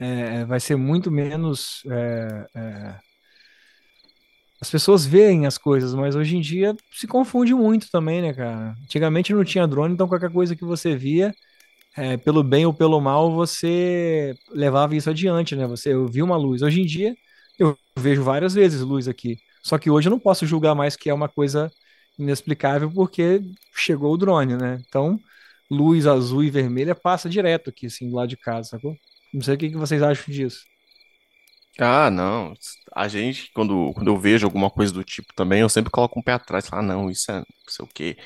é, vai ser muito menos. É, é, as pessoas veem as coisas, mas hoje em dia se confunde muito também, né, cara? Antigamente não tinha drone, então qualquer coisa que você via, é, pelo bem ou pelo mal, você levava isso adiante, né? Você eu vi uma luz. Hoje em dia eu vejo várias vezes luz aqui. Só que hoje eu não posso julgar mais que é uma coisa inexplicável porque chegou o drone, né? Então, luz azul e vermelha passa direto aqui, assim, do lado de casa, sacou? Não sei o que, que vocês acham disso. Ah, não. A gente, quando, quando eu vejo alguma coisa do tipo também, eu sempre coloco um pé atrás. Ah, não, isso é não sei o quê.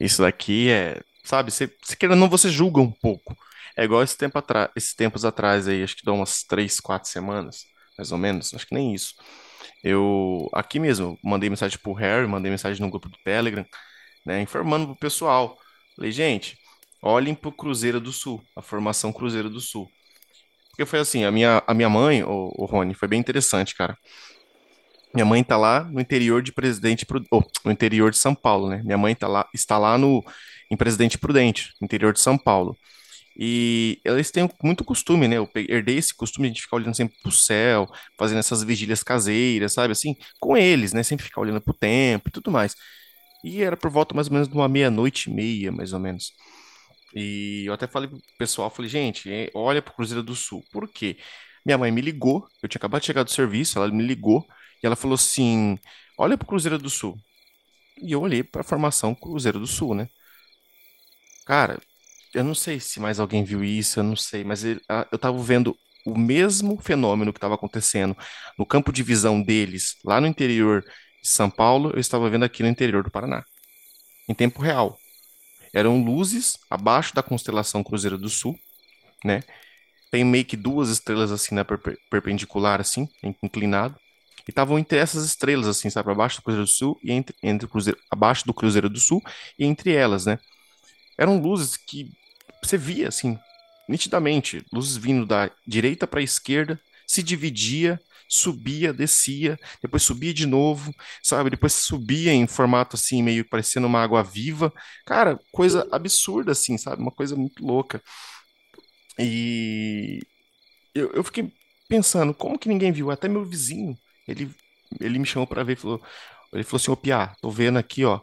Isso daqui é. Sabe, você, você querendo ou não, você julga um pouco. É igual esse tempo atrás, esses tempos atrás aí, acho que dá umas três, quatro semanas, mais ou menos, acho que nem isso. Eu, aqui mesmo, mandei mensagem pro Harry, mandei mensagem no grupo do Telegram, né, informando pro pessoal. Falei, gente, olhem pro Cruzeiro do Sul, a formação Cruzeiro do Sul. Porque foi assim, a minha, a minha mãe, o, o Rony, foi bem interessante, cara. Minha mãe tá lá no interior de Presidente oh, no interior de São Paulo, né? Minha mãe tá lá, está lá no em Presidente Prudente, interior de São Paulo. E eles têm muito costume, né? Eu herdei esse costume de ficar olhando sempre pro céu, fazendo essas vigílias caseiras, sabe? Assim, com eles, né? Sempre ficar olhando pro tempo e tudo mais. E era por volta mais ou menos de uma meia-noite e meia, mais ou menos. E eu até falei pro pessoal, falei, gente, é, olha pro Cruzeiro do Sul. Por quê? Minha mãe me ligou, eu tinha acabado de chegar do serviço, ela me ligou e ela falou assim: olha pro Cruzeiro do Sul. E eu olhei para a formação Cruzeiro do Sul, né? Cara, eu não sei se mais alguém viu isso, eu não sei, mas ele, eu tava vendo o mesmo fenômeno que estava acontecendo no campo de visão deles, lá no interior de São Paulo, eu estava vendo aqui no interior do Paraná, em tempo real. Eram luzes abaixo da constelação Cruzeiro do Sul, né? Tem meio que duas estrelas assim na perpendicular, assim, inclinado. E estavam entre essas estrelas, assim, sabe? Abaixo do Cruzeiro do Sul e entre, entre Cruzeiro, abaixo do Cruzeiro do Sul e entre elas, né? Eram luzes que você via, assim, nitidamente, luzes vindo da direita para a esquerda, se dividia subia, descia, depois subia de novo, sabe? Depois subia em formato assim, meio parecendo uma água viva. Cara, coisa absurda assim, sabe? Uma coisa muito louca. E eu, eu fiquei pensando, como que ninguém viu? Até meu vizinho, ele, ele me chamou para ver, falou, ele falou assim, ô Piá, tô vendo aqui, ó.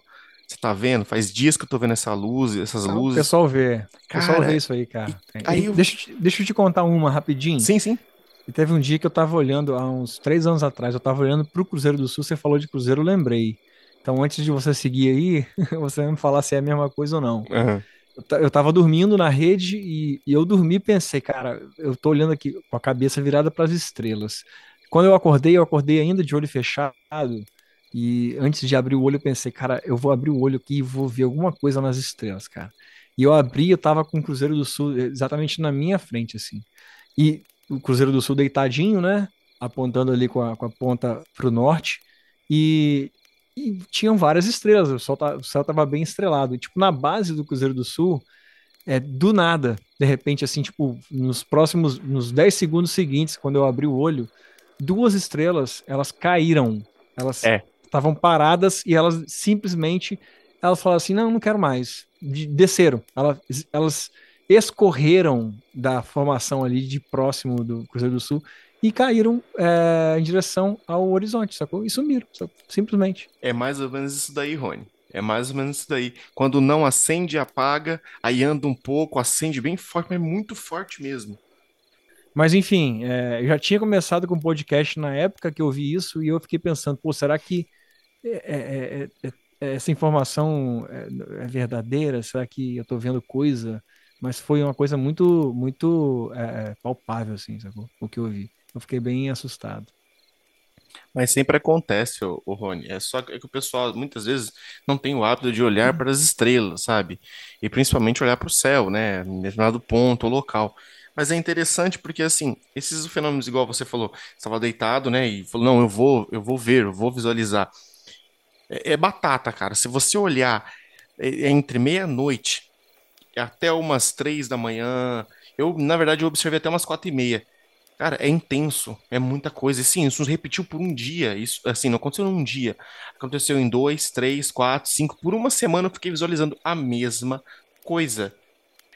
Você tá vendo? Faz dias que eu tô vendo essa luz, essas Não, luzes. O pessoal vê. O pessoal vê isso aí, cara. Aí eu... deixa, deixa eu te contar uma rapidinho. Sim, sim. E teve um dia que eu tava olhando, há uns três anos atrás, eu tava olhando pro Cruzeiro do Sul, você falou de Cruzeiro, eu lembrei. Então, antes de você seguir aí, você vai me falar se é a mesma coisa ou não. Uhum. Eu tava dormindo na rede e, e eu dormi e pensei, cara, eu tô olhando aqui com a cabeça virada para as estrelas. Quando eu acordei, eu acordei ainda de olho fechado. E antes de abrir o olho, eu pensei, cara, eu vou abrir o olho aqui e vou ver alguma coisa nas estrelas, cara. E eu abri, eu tava com o Cruzeiro do Sul exatamente na minha frente, assim. E o Cruzeiro do Sul deitadinho, né? Apontando ali com a, com a ponta pro norte. E, e tinham várias estrelas, o, sol tá, o céu tava bem estrelado. E, tipo, na base do Cruzeiro do Sul, é, do nada, de repente, assim, tipo, nos próximos, nos 10 segundos seguintes, quando eu abri o olho, duas estrelas, elas caíram. Elas estavam paradas e elas simplesmente, elas falaram assim, não, não quero mais. Desceram. Elas, elas escorreram da formação ali de próximo do Cruzeiro do Sul e caíram é, em direção ao horizonte, sacou? E sumiram, sacou? simplesmente. É mais ou menos isso daí, Rony. É mais ou menos isso daí. Quando não acende, apaga, aí anda um pouco, acende bem forte, mas muito forte mesmo. Mas enfim, é, eu já tinha começado com o podcast na época que eu vi isso e eu fiquei pensando, pô, será que é, é, é essa informação é, verdadeira? Será que eu estou vendo coisa mas foi uma coisa muito, muito é, é, palpável, assim, sacou? O que eu vi. Eu fiquei bem assustado. Mas sempre acontece, o, Rony. É só que o pessoal muitas vezes não tem o hábito de olhar para as estrelas, sabe? E principalmente olhar para o céu, né? Em determinado ponto ou local. Mas é interessante porque, assim, esses fenômenos, igual você falou, estava deitado, né? E falou, não, eu vou, eu vou ver, eu vou visualizar. É, é batata, cara. Se você olhar é, é entre meia-noite até umas três da manhã. Eu, na verdade, eu observei até umas quatro e meia. Cara, é intenso, é muita coisa. E sim, isso repetiu por um dia. Isso, assim, não aconteceu num dia. Aconteceu em dois, três, quatro, cinco. Por uma semana eu fiquei visualizando a mesma coisa.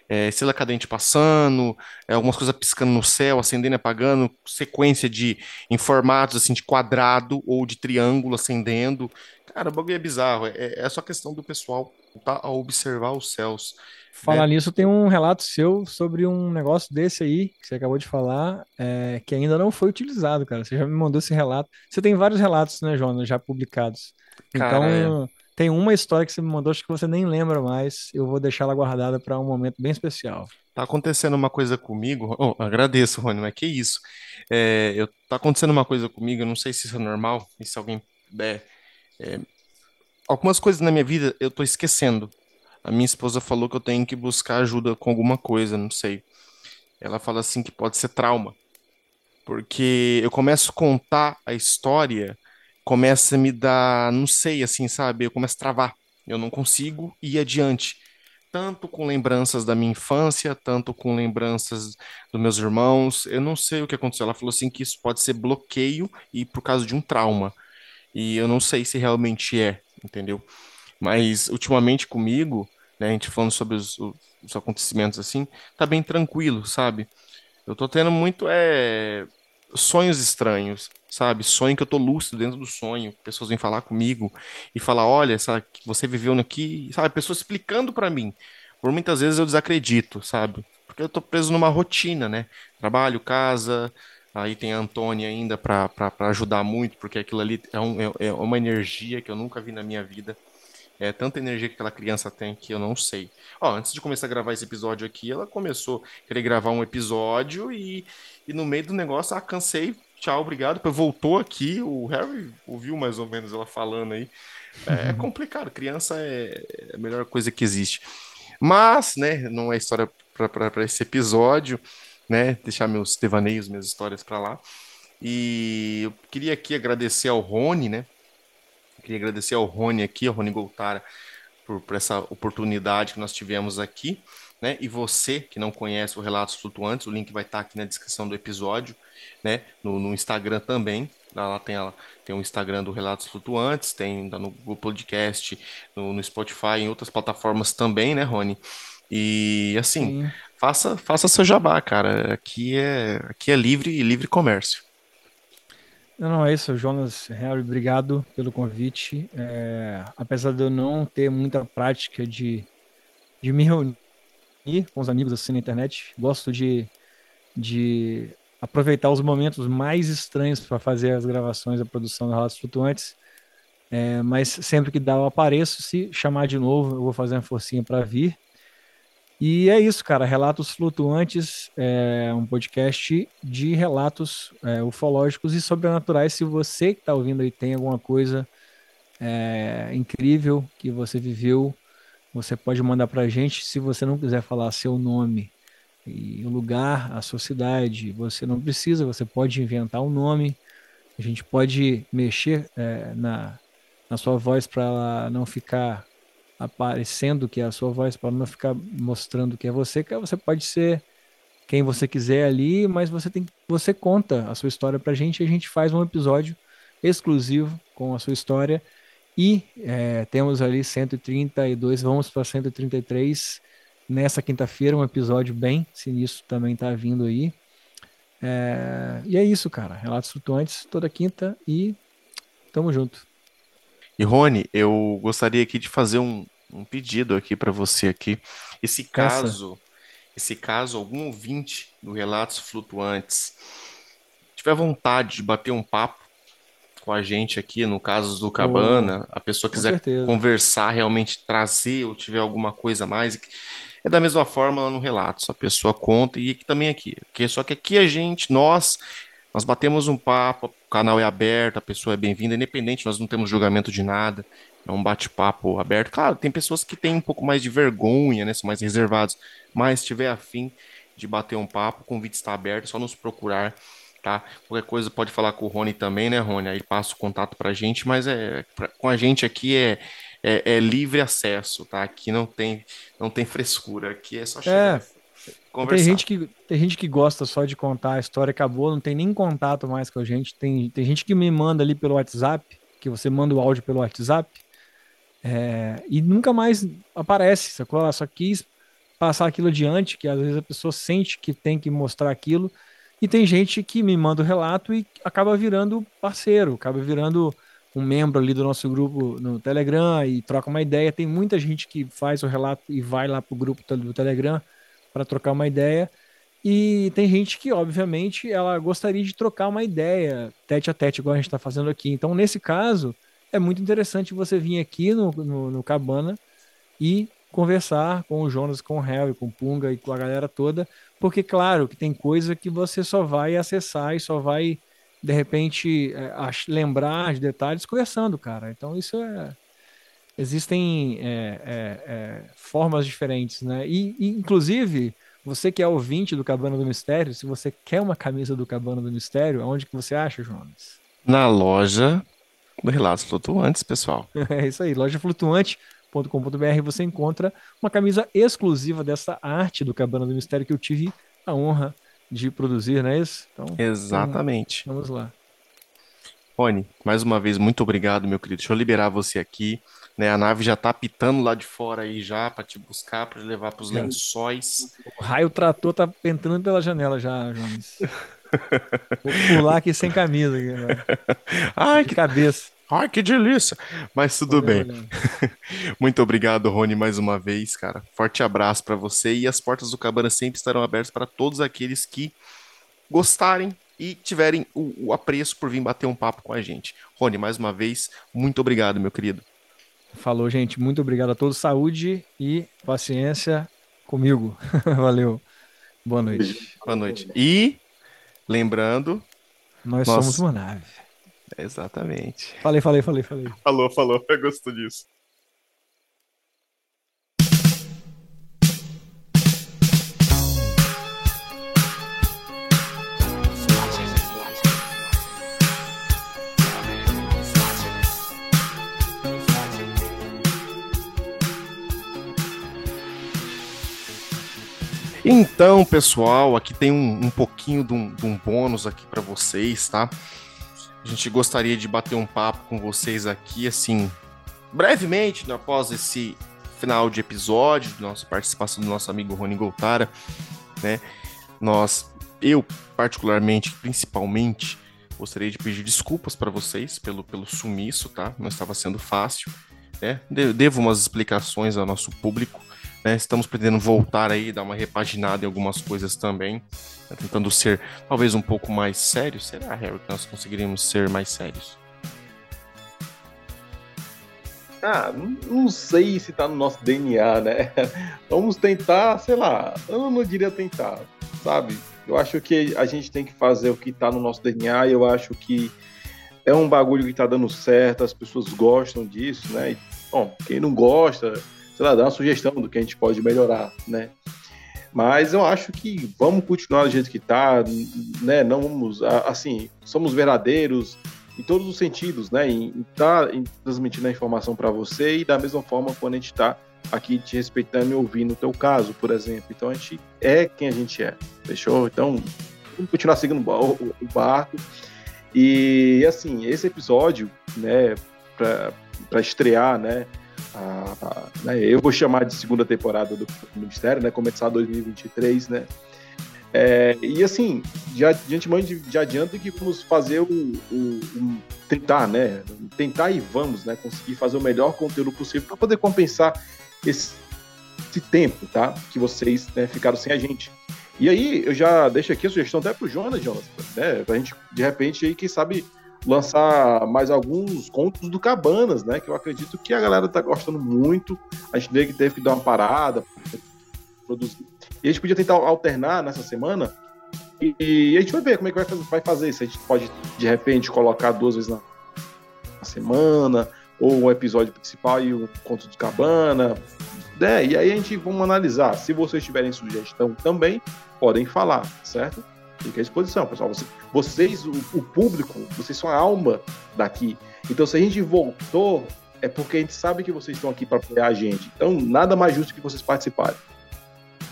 É, estrela cadente passando, é, algumas coisas piscando no céu, acendendo e apagando, sequência de em formatos assim de quadrado ou de triângulo acendendo. Cara, o bagulho é bizarro. É, é só questão do pessoal tá, a observar os céus. Falar né? nisso, tem um relato seu sobre um negócio desse aí, que você acabou de falar, é, que ainda não foi utilizado, cara. Você já me mandou esse relato. Você tem vários relatos, né, Jonas, já publicados. Cara, então, é. tem uma história que você me mandou, acho que você nem lembra mais. Eu vou deixar ela guardada para um momento bem especial. Tá acontecendo uma coisa comigo. Oh, agradeço, Rony, mas que isso? É, eu, tá acontecendo uma coisa comigo, eu não sei se isso é normal, e se alguém puder. É, algumas coisas na minha vida eu tô esquecendo. A minha esposa falou que eu tenho que buscar ajuda com alguma coisa, não sei. Ela fala assim que pode ser trauma. Porque eu começo a contar a história, começa a me dar, não sei, assim, sabe? Eu começo a travar. Eu não consigo ir adiante. Tanto com lembranças da minha infância, tanto com lembranças dos meus irmãos. Eu não sei o que aconteceu. Ela falou assim que isso pode ser bloqueio e por causa de um trauma. E eu não sei se realmente é, entendeu? Mas ultimamente comigo, né, a gente falando sobre os, os acontecimentos assim, tá bem tranquilo, sabe? Eu tô tendo muito é, sonhos estranhos, sabe? Sonho que eu tô lúcido dentro do sonho. Pessoas vêm falar comigo e falar, olha, sabe, você viveu aqui, sabe? Pessoas explicando para mim. Por muitas vezes eu desacredito, sabe? Porque eu tô preso numa rotina, né? Trabalho, casa, aí tem a Antônia ainda para ajudar muito, porque aquilo ali é, um, é, é uma energia que eu nunca vi na minha vida. É tanta energia que aquela criança tem que eu não sei. Ó, antes de começar a gravar esse episódio aqui, ela começou a querer gravar um episódio e, e no meio do negócio, ah, cansei, tchau, obrigado. Voltou aqui, o Harry ouviu mais ou menos ela falando aí. É, é complicado, criança é, é a melhor coisa que existe. Mas, né, não é história para esse episódio, né? Deixar meus devaneios, minhas histórias para lá. E eu queria aqui agradecer ao Rony, né? Queria agradecer ao Rony aqui, ao Rony Goltara, por, por, essa oportunidade que nós tivemos aqui. Né? E você que não conhece o Relatos Flutuantes, o link vai estar aqui na descrição do episódio, né? No, no Instagram também. Lá tem, tem o Instagram do Relatos Flutuantes, tem no Google Podcast, no, no Spotify, em outras plataformas também, né, Rony? E assim, faça faça seu jabá, cara. Aqui é aqui é livre livre comércio. Não, não, é isso, Jonas, Harry, obrigado pelo convite. É, apesar de eu não ter muita prática de, de me reunir com os amigos assim na internet, gosto de, de aproveitar os momentos mais estranhos para fazer as gravações, a produção de Relatos Flutuantes. É, mas sempre que dá eu apareço, se chamar de novo, eu vou fazer uma forcinha para vir. E é isso, cara. Relatos Flutuantes é um podcast de relatos é, ufológicos e sobrenaturais. Se você que está ouvindo aí tem alguma coisa é, incrível que você viveu, você pode mandar para a gente. Se você não quiser falar seu nome e o lugar, a sua cidade, você não precisa, você pode inventar um nome. A gente pode mexer é, na, na sua voz para ela não ficar aparecendo que é a sua voz, para não ficar mostrando que é você, que você pode ser quem você quiser ali, mas você tem você conta a sua história pra gente e a gente faz um episódio exclusivo com a sua história e é, temos ali 132, vamos para 133 nessa quinta-feira, um episódio bem sinistro também tá vindo aí. É, e é isso, cara. Relatos flutuantes toda quinta e tamo junto. E Rony, eu gostaria aqui de fazer um, um pedido aqui para você aqui. Esse caso, esse caso, algum ouvinte do Relatos Flutuantes tiver vontade de bater um papo com a gente aqui, no caso do Cabana, oh, a pessoa quiser conversar, realmente trazer ou tiver alguma coisa a mais, é da mesma forma lá no Relatos, a pessoa conta e também aqui, porque só que aqui a gente, nós, nós batemos um papo, o canal é aberto, a pessoa é bem-vinda, independente, nós não temos julgamento de nada, é um bate-papo aberto. Claro, tem pessoas que têm um pouco mais de vergonha, né? São mais reservados. Mas se tiver afim de bater um papo, o convite está aberto, é só nos procurar, tá? Qualquer coisa pode falar com o Rony também, né, Rony? Aí passa o contato pra gente, mas é pra, com a gente aqui é, é, é, livre acesso, tá? Aqui não tem, não tem frescura, aqui é só chegar. É. Conversar. Tem gente, que, tem gente que gosta só de contar a história, acabou, não tem nem contato mais com a gente. Tem, tem gente que me manda ali pelo WhatsApp, que você manda o áudio pelo WhatsApp, é, e nunca mais aparece, sacou? Ela só quis passar aquilo adiante, que às vezes a pessoa sente que tem que mostrar aquilo, e tem gente que me manda o relato e acaba virando parceiro, acaba virando um membro ali do nosso grupo no Telegram e troca uma ideia. Tem muita gente que faz o relato e vai lá pro grupo do Telegram para trocar uma ideia. E tem gente que, obviamente, ela gostaria de trocar uma ideia tete a tete, igual a gente está fazendo aqui. Então, nesse caso, é muito interessante você vir aqui no, no, no Cabana e conversar com o Jonas, com o Harry, com o Punga e com a galera toda, porque, claro, que tem coisa que você só vai acessar e só vai, de repente, é, lembrar de detalhes conversando, cara. Então, isso é existem é, é, é, formas diferentes, né? E, e, inclusive, você que é ouvinte do Cabana do Mistério, se você quer uma camisa do Cabana do Mistério, aonde que você acha, Jonas? Na loja do Relatos Flutuantes, pessoal. é isso aí, lojaflutuante.com.br você encontra uma camisa exclusiva dessa arte do Cabana do Mistério que eu tive a honra de produzir, não é isso? Então, Exatamente. Vamos, vamos lá. Rony, mais uma vez, muito obrigado, meu querido. Deixa eu liberar você aqui. Né, a nave já tá pitando lá de fora aí já para te buscar, para levar para os lençóis. O raio trator tá entrando pela janela já, Jones. Vou pular aqui sem camisa. Ai, que cabeça. Ai, que delícia. Mas tudo bem. Muito obrigado, Rony, mais uma vez, cara. Forte abraço para você e as portas do Cabana sempre estarão abertas para todos aqueles que gostarem e tiverem o, o apreço por vir bater um papo com a gente. Rony, mais uma vez, muito obrigado, meu querido. Falou, gente. Muito obrigado a todos. Saúde e paciência comigo. Valeu. Boa noite. Boa noite. E lembrando. Nós, nós... somos uma nave. Exatamente. Falei, falei, falei, falei. Falou, falou. Eu gosto disso. Então, pessoal, aqui tem um, um pouquinho de um, de um bônus aqui para vocês, tá? A gente gostaria de bater um papo com vocês aqui, assim, brevemente, né, após esse final de episódio, nossa participação do nosso amigo Rony Goltara, né? Nós, eu particularmente, principalmente, gostaria de pedir desculpas para vocês pelo, pelo sumiço, tá? Não estava sendo fácil, né? Devo umas explicações ao nosso público, né? Estamos pretendendo voltar aí, dar uma repaginada em algumas coisas também, né? tentando ser talvez um pouco mais sérios. Será, Harry, que nós conseguiríamos ser mais sérios? Ah, não sei se tá no nosso DNA, né? Vamos tentar, sei lá, eu não diria tentar, sabe? Eu acho que a gente tem que fazer o que tá no nosso DNA e eu acho que é um bagulho que tá dando certo, as pessoas gostam disso, né? E, bom, quem não gosta, sei lá, dar uma sugestão do que a gente pode melhorar, né? Mas eu acho que vamos continuar do jeito que tá, né? Não vamos, assim, somos verdadeiros em todos os sentidos, né? Em estar tá, transmitindo a informação para você e da mesma forma quando a gente está aqui te respeitando e ouvindo o teu caso, por exemplo. Então a gente é quem a gente é, fechou? Então vamos continuar seguindo o barco. E assim, esse episódio, né, para estrear, né? A, né, eu vou chamar de segunda temporada do Ministério, né? Começar 2023, né? É, e assim, já, de antemão já adianta que vamos fazer o, o, o, tentar, né? Tentar e vamos, né? Conseguir fazer o melhor conteúdo possível para poder compensar esse, esse, tempo, tá? Que vocês né, ficaram sem a gente. E aí, eu já deixo aqui a sugestão até pro Jonas, Jonas, né? Pra gente, de repente, aí, quem sabe lançar mais alguns contos do Cabanas, né? Que eu acredito que a galera tá gostando muito. A gente teve que, teve que dar uma parada, produzir. E a gente podia tentar alternar nessa semana. E, e a gente vai ver como é que vai, fazer isso. A gente pode, de repente, colocar duas vezes na, na semana, ou um episódio principal e um conto do Cabana. Né? E aí a gente vamos analisar. Se vocês tiverem sugestão também, podem falar, certo? Fica à disposição, pessoal. Você, vocês, o, o, público, vocês são a alma daqui. Então, se a gente voltou é porque a gente sabe que vocês estão aqui para apoiar a gente. Então, nada mais justo que vocês participarem.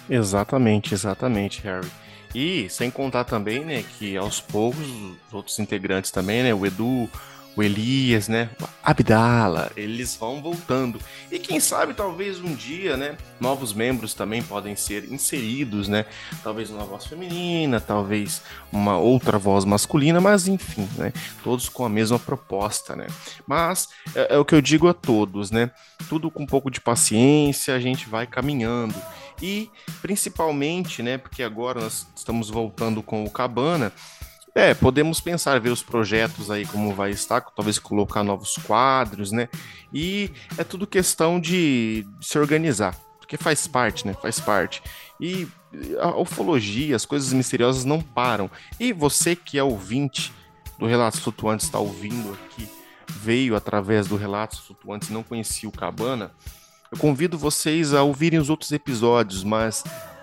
Exatamente, exatamente, Harry. E sem contar também, né, que aos poucos os outros integrantes também, né, o Edu, o Elias, né? Abdala, eles vão voltando. E quem sabe talvez um dia, né, novos membros também podem ser inseridos, né? Talvez uma voz feminina, talvez uma outra voz masculina, mas enfim, né? Todos com a mesma proposta, né? Mas é, é o que eu digo a todos, né? Tudo com um pouco de paciência, a gente vai caminhando. E principalmente, né, porque agora nós estamos voltando com o Cabana, é, podemos pensar, ver os projetos aí como vai estar, talvez colocar novos quadros, né? E é tudo questão de, se organizar, porque faz parte, né? Faz parte. E a ufologia, as coisas misteriosas não param. E você que é ouvinte do Relatos Flutuantes, está ouvindo aqui, veio através do Relatos Flutuantes, não conhecia o Cabana, eu convido vocês a ouvirem os outros episódios, mas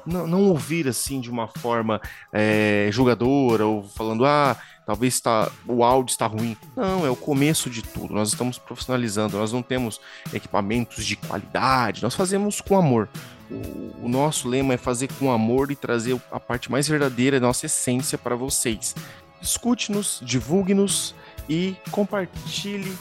não, não ouvir assim de uma forma é, julgadora ou falando, ah, talvez tá, o áudio está ruim. Não, é o começo de tudo. Nós estamos profissionalizando, nós não temos equipamentos de qualidade, nós fazemos com amor. O, o nosso lema é fazer com amor e trazer a parte mais verdadeira da nossa essência para vocês. Escute-nos, divulgue-nos e compartilhe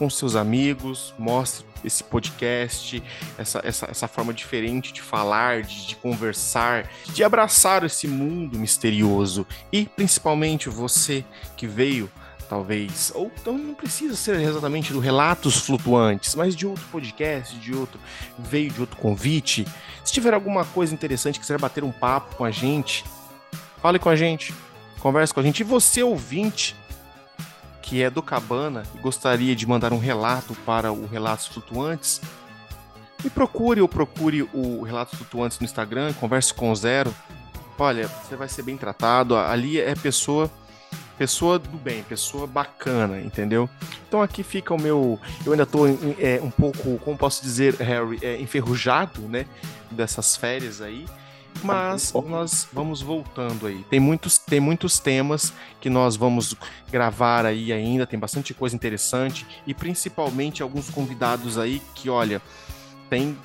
com seus amigos, mostre esse podcast, essa, essa, essa forma diferente de falar, de, de conversar, de abraçar esse mundo misterioso. E principalmente você que veio talvez, ou então não precisa ser exatamente do Relatos Flutuantes, mas de outro podcast, de outro, veio de outro convite. Se tiver alguma coisa interessante, quiser bater um papo com a gente, fale com a gente, converse com a gente. E você, ouvinte, que é do Cabana e gostaria de mandar um relato para o Relatos Flutuantes, me procure ou procure o Relatos Flutuantes no Instagram, converse com o Zero. Olha, você vai ser bem tratado. Ali é pessoa pessoa do bem, pessoa bacana, entendeu? Então aqui fica o meu. Eu ainda tô é, um pouco, como posso dizer, Harry, é, enferrujado, né? Dessas férias aí. Mas nós vamos voltando aí. Tem muitos, tem muitos temas que nós vamos gravar aí ainda, tem bastante coisa interessante e principalmente alguns convidados aí que, olha, tem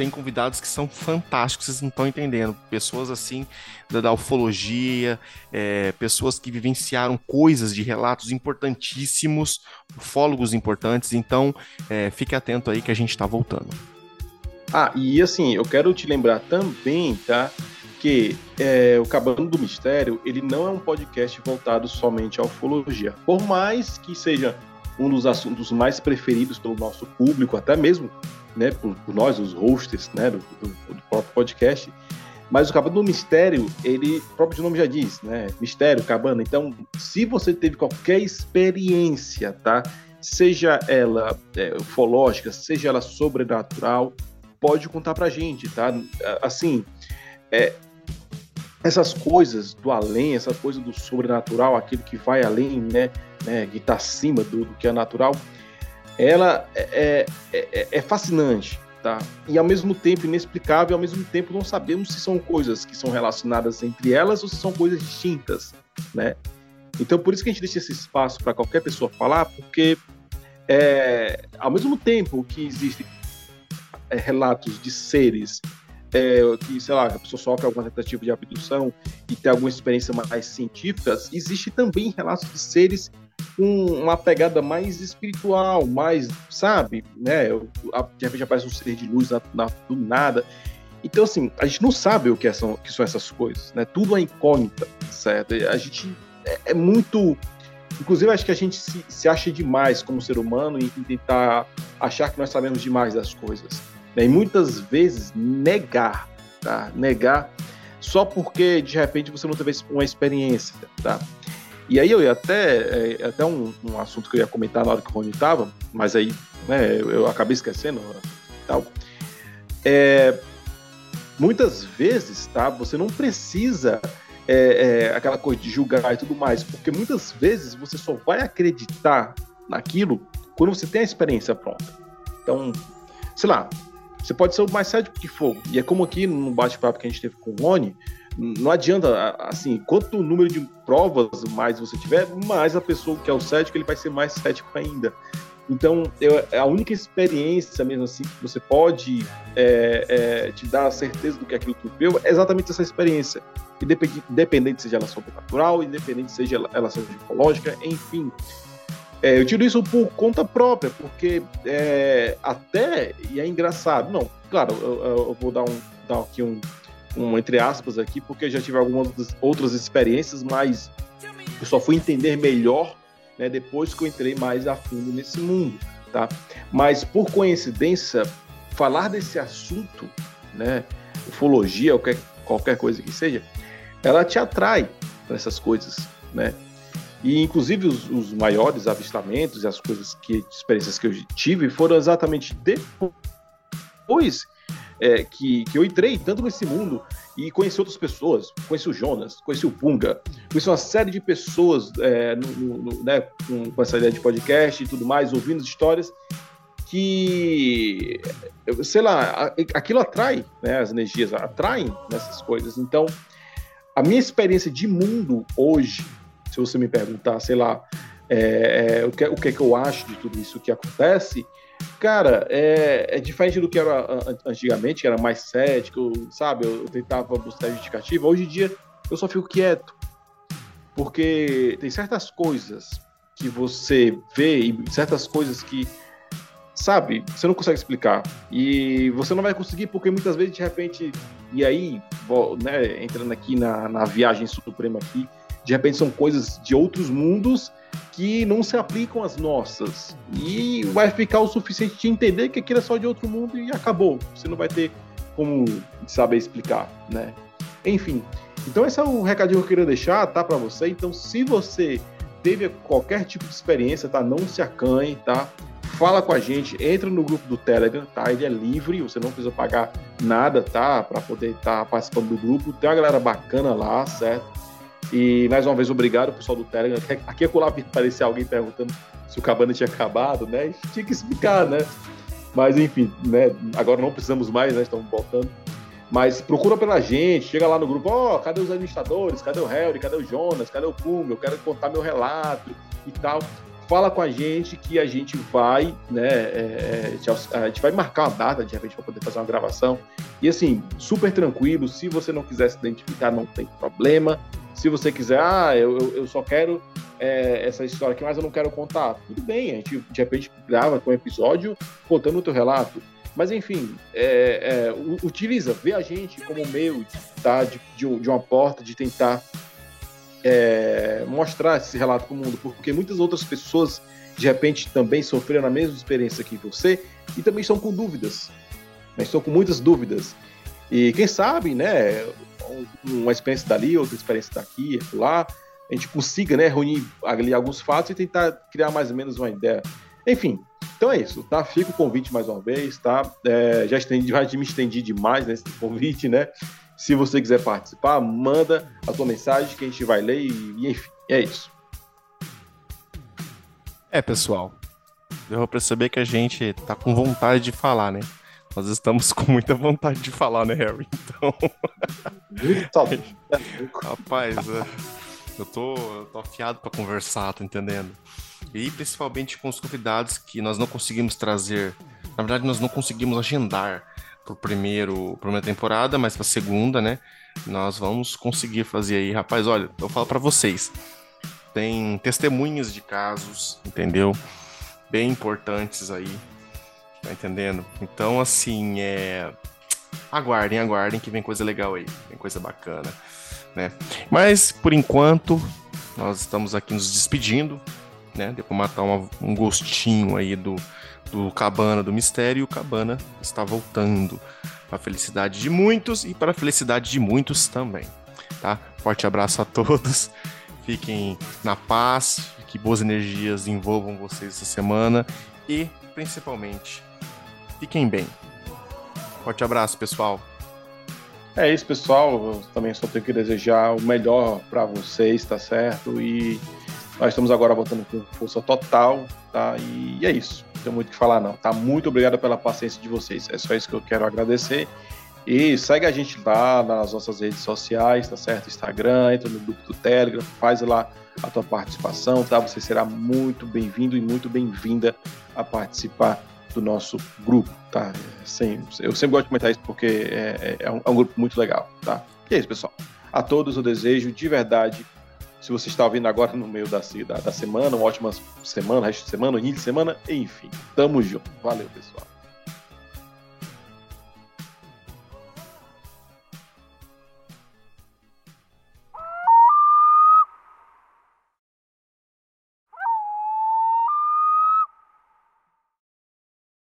tem convidados que são fantásticos, vocês não estão entendendo. Pessoas assim da, da ufologia, é, pessoas que vivenciaram coisas de relatos importantíssimos, ufólogos importantes. Então, é, fique atento aí que a gente está voltando. Ah, e assim, eu quero te lembrar também, tá? Que é, o Cabano do Mistério, ele não é um podcast voltado somente à ufologia. Por mais que seja um dos assuntos mais preferidos pelo nosso público, até mesmo né, por, por nós, os hosts né, do, do, do, próprio podcast. Mas o Cabano do Mistério, ele, o próprio nome já diz, né? Mistério, Cabana. Então, se você teve qualquer experiência, tá? Seja ela é, ufológica, seja ela sobrenatural, pode contar pra gente, tá? Assim, é, essas coisas do além, essa coisa do sobrenatural, aquilo que vai além, né, né que está acima do, do, que é natural, ela é, é, é, é, fascinante, tá? E ao mesmo tempo inexplicável, ao mesmo tempo não sabemos se são coisas que são relacionadas entre elas ou se são coisas distintas, né? Então por isso que a gente deixa esse espaço para qualquer pessoa falar, porque é, ao mesmo tempo que existe é, relatos de seres é, que, sei lá, a pessoa sofre alguma tentativa de abdução e tem alguma experiência mais científica, existe também relatos de seres com uma pegada mais espiritual, mais, sabe, né? De repente aparece um ser de luz na, na, do nada. Então, assim, a gente não sabe o que, é, são, que são essas coisas, né? Tudo é incógnita, certo? A gente é, é muito. Inclusive, acho que a gente se, se acha demais como ser humano em, em tentar achar que nós sabemos demais das coisas né? e muitas vezes negar, tá? Negar só porque de repente você não teve uma experiência, tá? E aí eu ia até, é, até um, um, assunto que eu ia comentar na hora que o Rony estava, mas aí né, eu, eu acabei esquecendo tal. É, muitas vezes, tá? Você não precisa é, é, aquela coisa de julgar e tudo mais, porque muitas vezes você só vai acreditar naquilo quando você tem a experiência pronta. Então, sei lá, você pode ser o mais cético que for. E é como aqui no bate-papo que a gente teve com o Rony, não adianta, assim, quanto número de provas mais você tiver, mais a pessoa que é o cético, ele vai ser mais cético ainda. Então, eu, a única experiência mesmo assim que você pode é, é, te dar a certeza do que aquilo que é exatamente essa experiência. Independente, seja ela sobrenatural, independente seja ela, ela seja ecológica, enfim. É, eu tiro isso por conta própria, porque é, até, e é engraçado, não, claro, eu, eu vou dar, um, dar aqui um, um, entre aspas aqui, porque eu já tive algumas outras experiências, mas eu só fui entender melhor né, depois que eu entrei mais a fundo nesse mundo, tá? Mas por coincidência, falar desse assunto, né, ufologia, qualquer, qualquer coisa que seja, ela te atrai para essas coisas, né? E inclusive os, os, maiores avistamentos e as coisas que experiências que eu tive foram exatamente depois é, que, que eu entrei tanto nesse mundo e conheci outras pessoas, conheci o Jonas, conheci o Punga, conheci uma série de pessoas é, no, no, né, com, com, essa ideia de podcast e tudo mais, ouvindo histórias que, sei lá, aquilo atrai né, as energias, atraem nessas coisas. Então, a minha experiência de mundo hoje, se você me perguntar, sei lá, é, é, o, que, o que, é que eu acho de tudo isso que acontece, Cara, é, é, diferente do que era antigamente, que era mais cético, sabe? Eu, eu tentava buscar justificativa. Hoje em dia, eu só fico quieto. Porque tem certas coisas que você vê e certas coisas que, sabe, você não consegue explicar. E você não vai conseguir porque muitas vezes, de repente, e aí, né, entrando aqui na, na viagem suprema aqui, de repente são coisas de outros mundos que não se aplicam às nossas. E vai ficar o suficiente de entender que aquilo é só de outro mundo e acabou. Você não vai ter como saber explicar, né? Enfim. Então esse é o recadinho que eu queria deixar, tá, para você. Então se você teve qualquer tipo de experiência, tá, não se acanhe, tá? Fala com a gente, entra no grupo do Telegram, tá? Ele é livre, você não precisa pagar nada, tá? Para poder estar tá participando do grupo. Tem uma galera bacana lá, certo? E mais uma vez, obrigado, pessoal do Telegram. Aqui é lá aparecer alguém perguntando se o Cabana tinha acabado, né? Tinha que explicar, né? Mas enfim, né? Agora não precisamos mais, né? Estamos voltando. Mas procura pela gente, chega lá no grupo, ó, oh, cadê os administradores? Cadê o Harry? Cadê o Jonas? Cadê o Pum? Eu quero contar meu relato e tal. Fala com a gente que a gente vai, né? É, é a gente vai marcar uma data de repente para poder fazer uma gravação. E assim, super tranquilo. Se você não quiser se identificar, não tem problema. Se você quiser, ah, eu, eu só quero é, essa história aqui, mas eu não quero contar. Tudo bem, a gente de repente grava com um episódio contando o teu relato. Mas enfim, é, é, utiliza, vê a gente como meio tá, de, de, de uma porta de tentar é, mostrar esse relato para o mundo, porque muitas outras pessoas de repente também sofreram a mesma experiência que você e também estão com dúvidas, mas estão com muitas dúvidas. E quem sabe, né, uma experiência dali, outra experiência daqui, lá, a gente consiga, né, reunir ali alguns fatos e tentar criar mais ou menos uma ideia. Enfim, então é isso, tá? Fica o convite mais uma vez, tá? É, já, estendi, já me estendi demais nesse convite, né? Se você quiser participar, manda a tua mensagem que a gente vai ler e, enfim, é isso. É, pessoal, eu vou perceber que a gente tá com vontade de falar, né? Nós estamos com muita vontade de falar, né, Harry? Então. Rapaz, é, eu tô, eu tô afiado para conversar, tá entendendo? E principalmente com os convidados que nós não conseguimos trazer. Na verdade, nós não conseguimos agendar pro primeiro, primeira temporada, mas pra segunda, né? Nós vamos conseguir fazer aí. Rapaz, olha, eu falo para vocês. Tem testemunhas de casos, entendeu? Bem importantes aí Tá entendendo? Então, assim, é. Aguardem, aguardem que vem coisa legal aí, vem coisa bacana, né? Mas, por enquanto, nós estamos aqui nos despedindo, né? Pra matar uma, um gostinho aí do, do Cabana do Mistério e o Cabana está voltando para a felicidade de muitos e para a felicidade de muitos também, tá? Forte abraço a todos, fiquem na paz, que boas energias envolvam vocês essa semana e, principalmente, Fiquem bem. Forte abraço, pessoal. É isso, pessoal. Eu também só tenho que desejar o melhor para vocês, tá certo? E nós estamos agora voltando com força total, tá? E é isso. Não tenho muito o que falar, não. Tá? Muito obrigado pela paciência de vocês. É só isso que eu quero agradecer. E segue a gente lá nas nossas redes sociais, tá certo? Instagram, entra no grupo do Telegram, faz lá a tua participação, tá? Você será muito bem-vindo e muito bem-vinda a participar do nosso grupo, tá? eu sempre gosto de comentar isso porque é, é, é, um, é um grupo muito legal, tá? E é isso, pessoal. A todos eu desejo de verdade se você está ouvindo agora no meio da, da, da semana, uma ótima semana, resto de semana, início de semana, enfim. Tamo junto. Valeu, pessoal.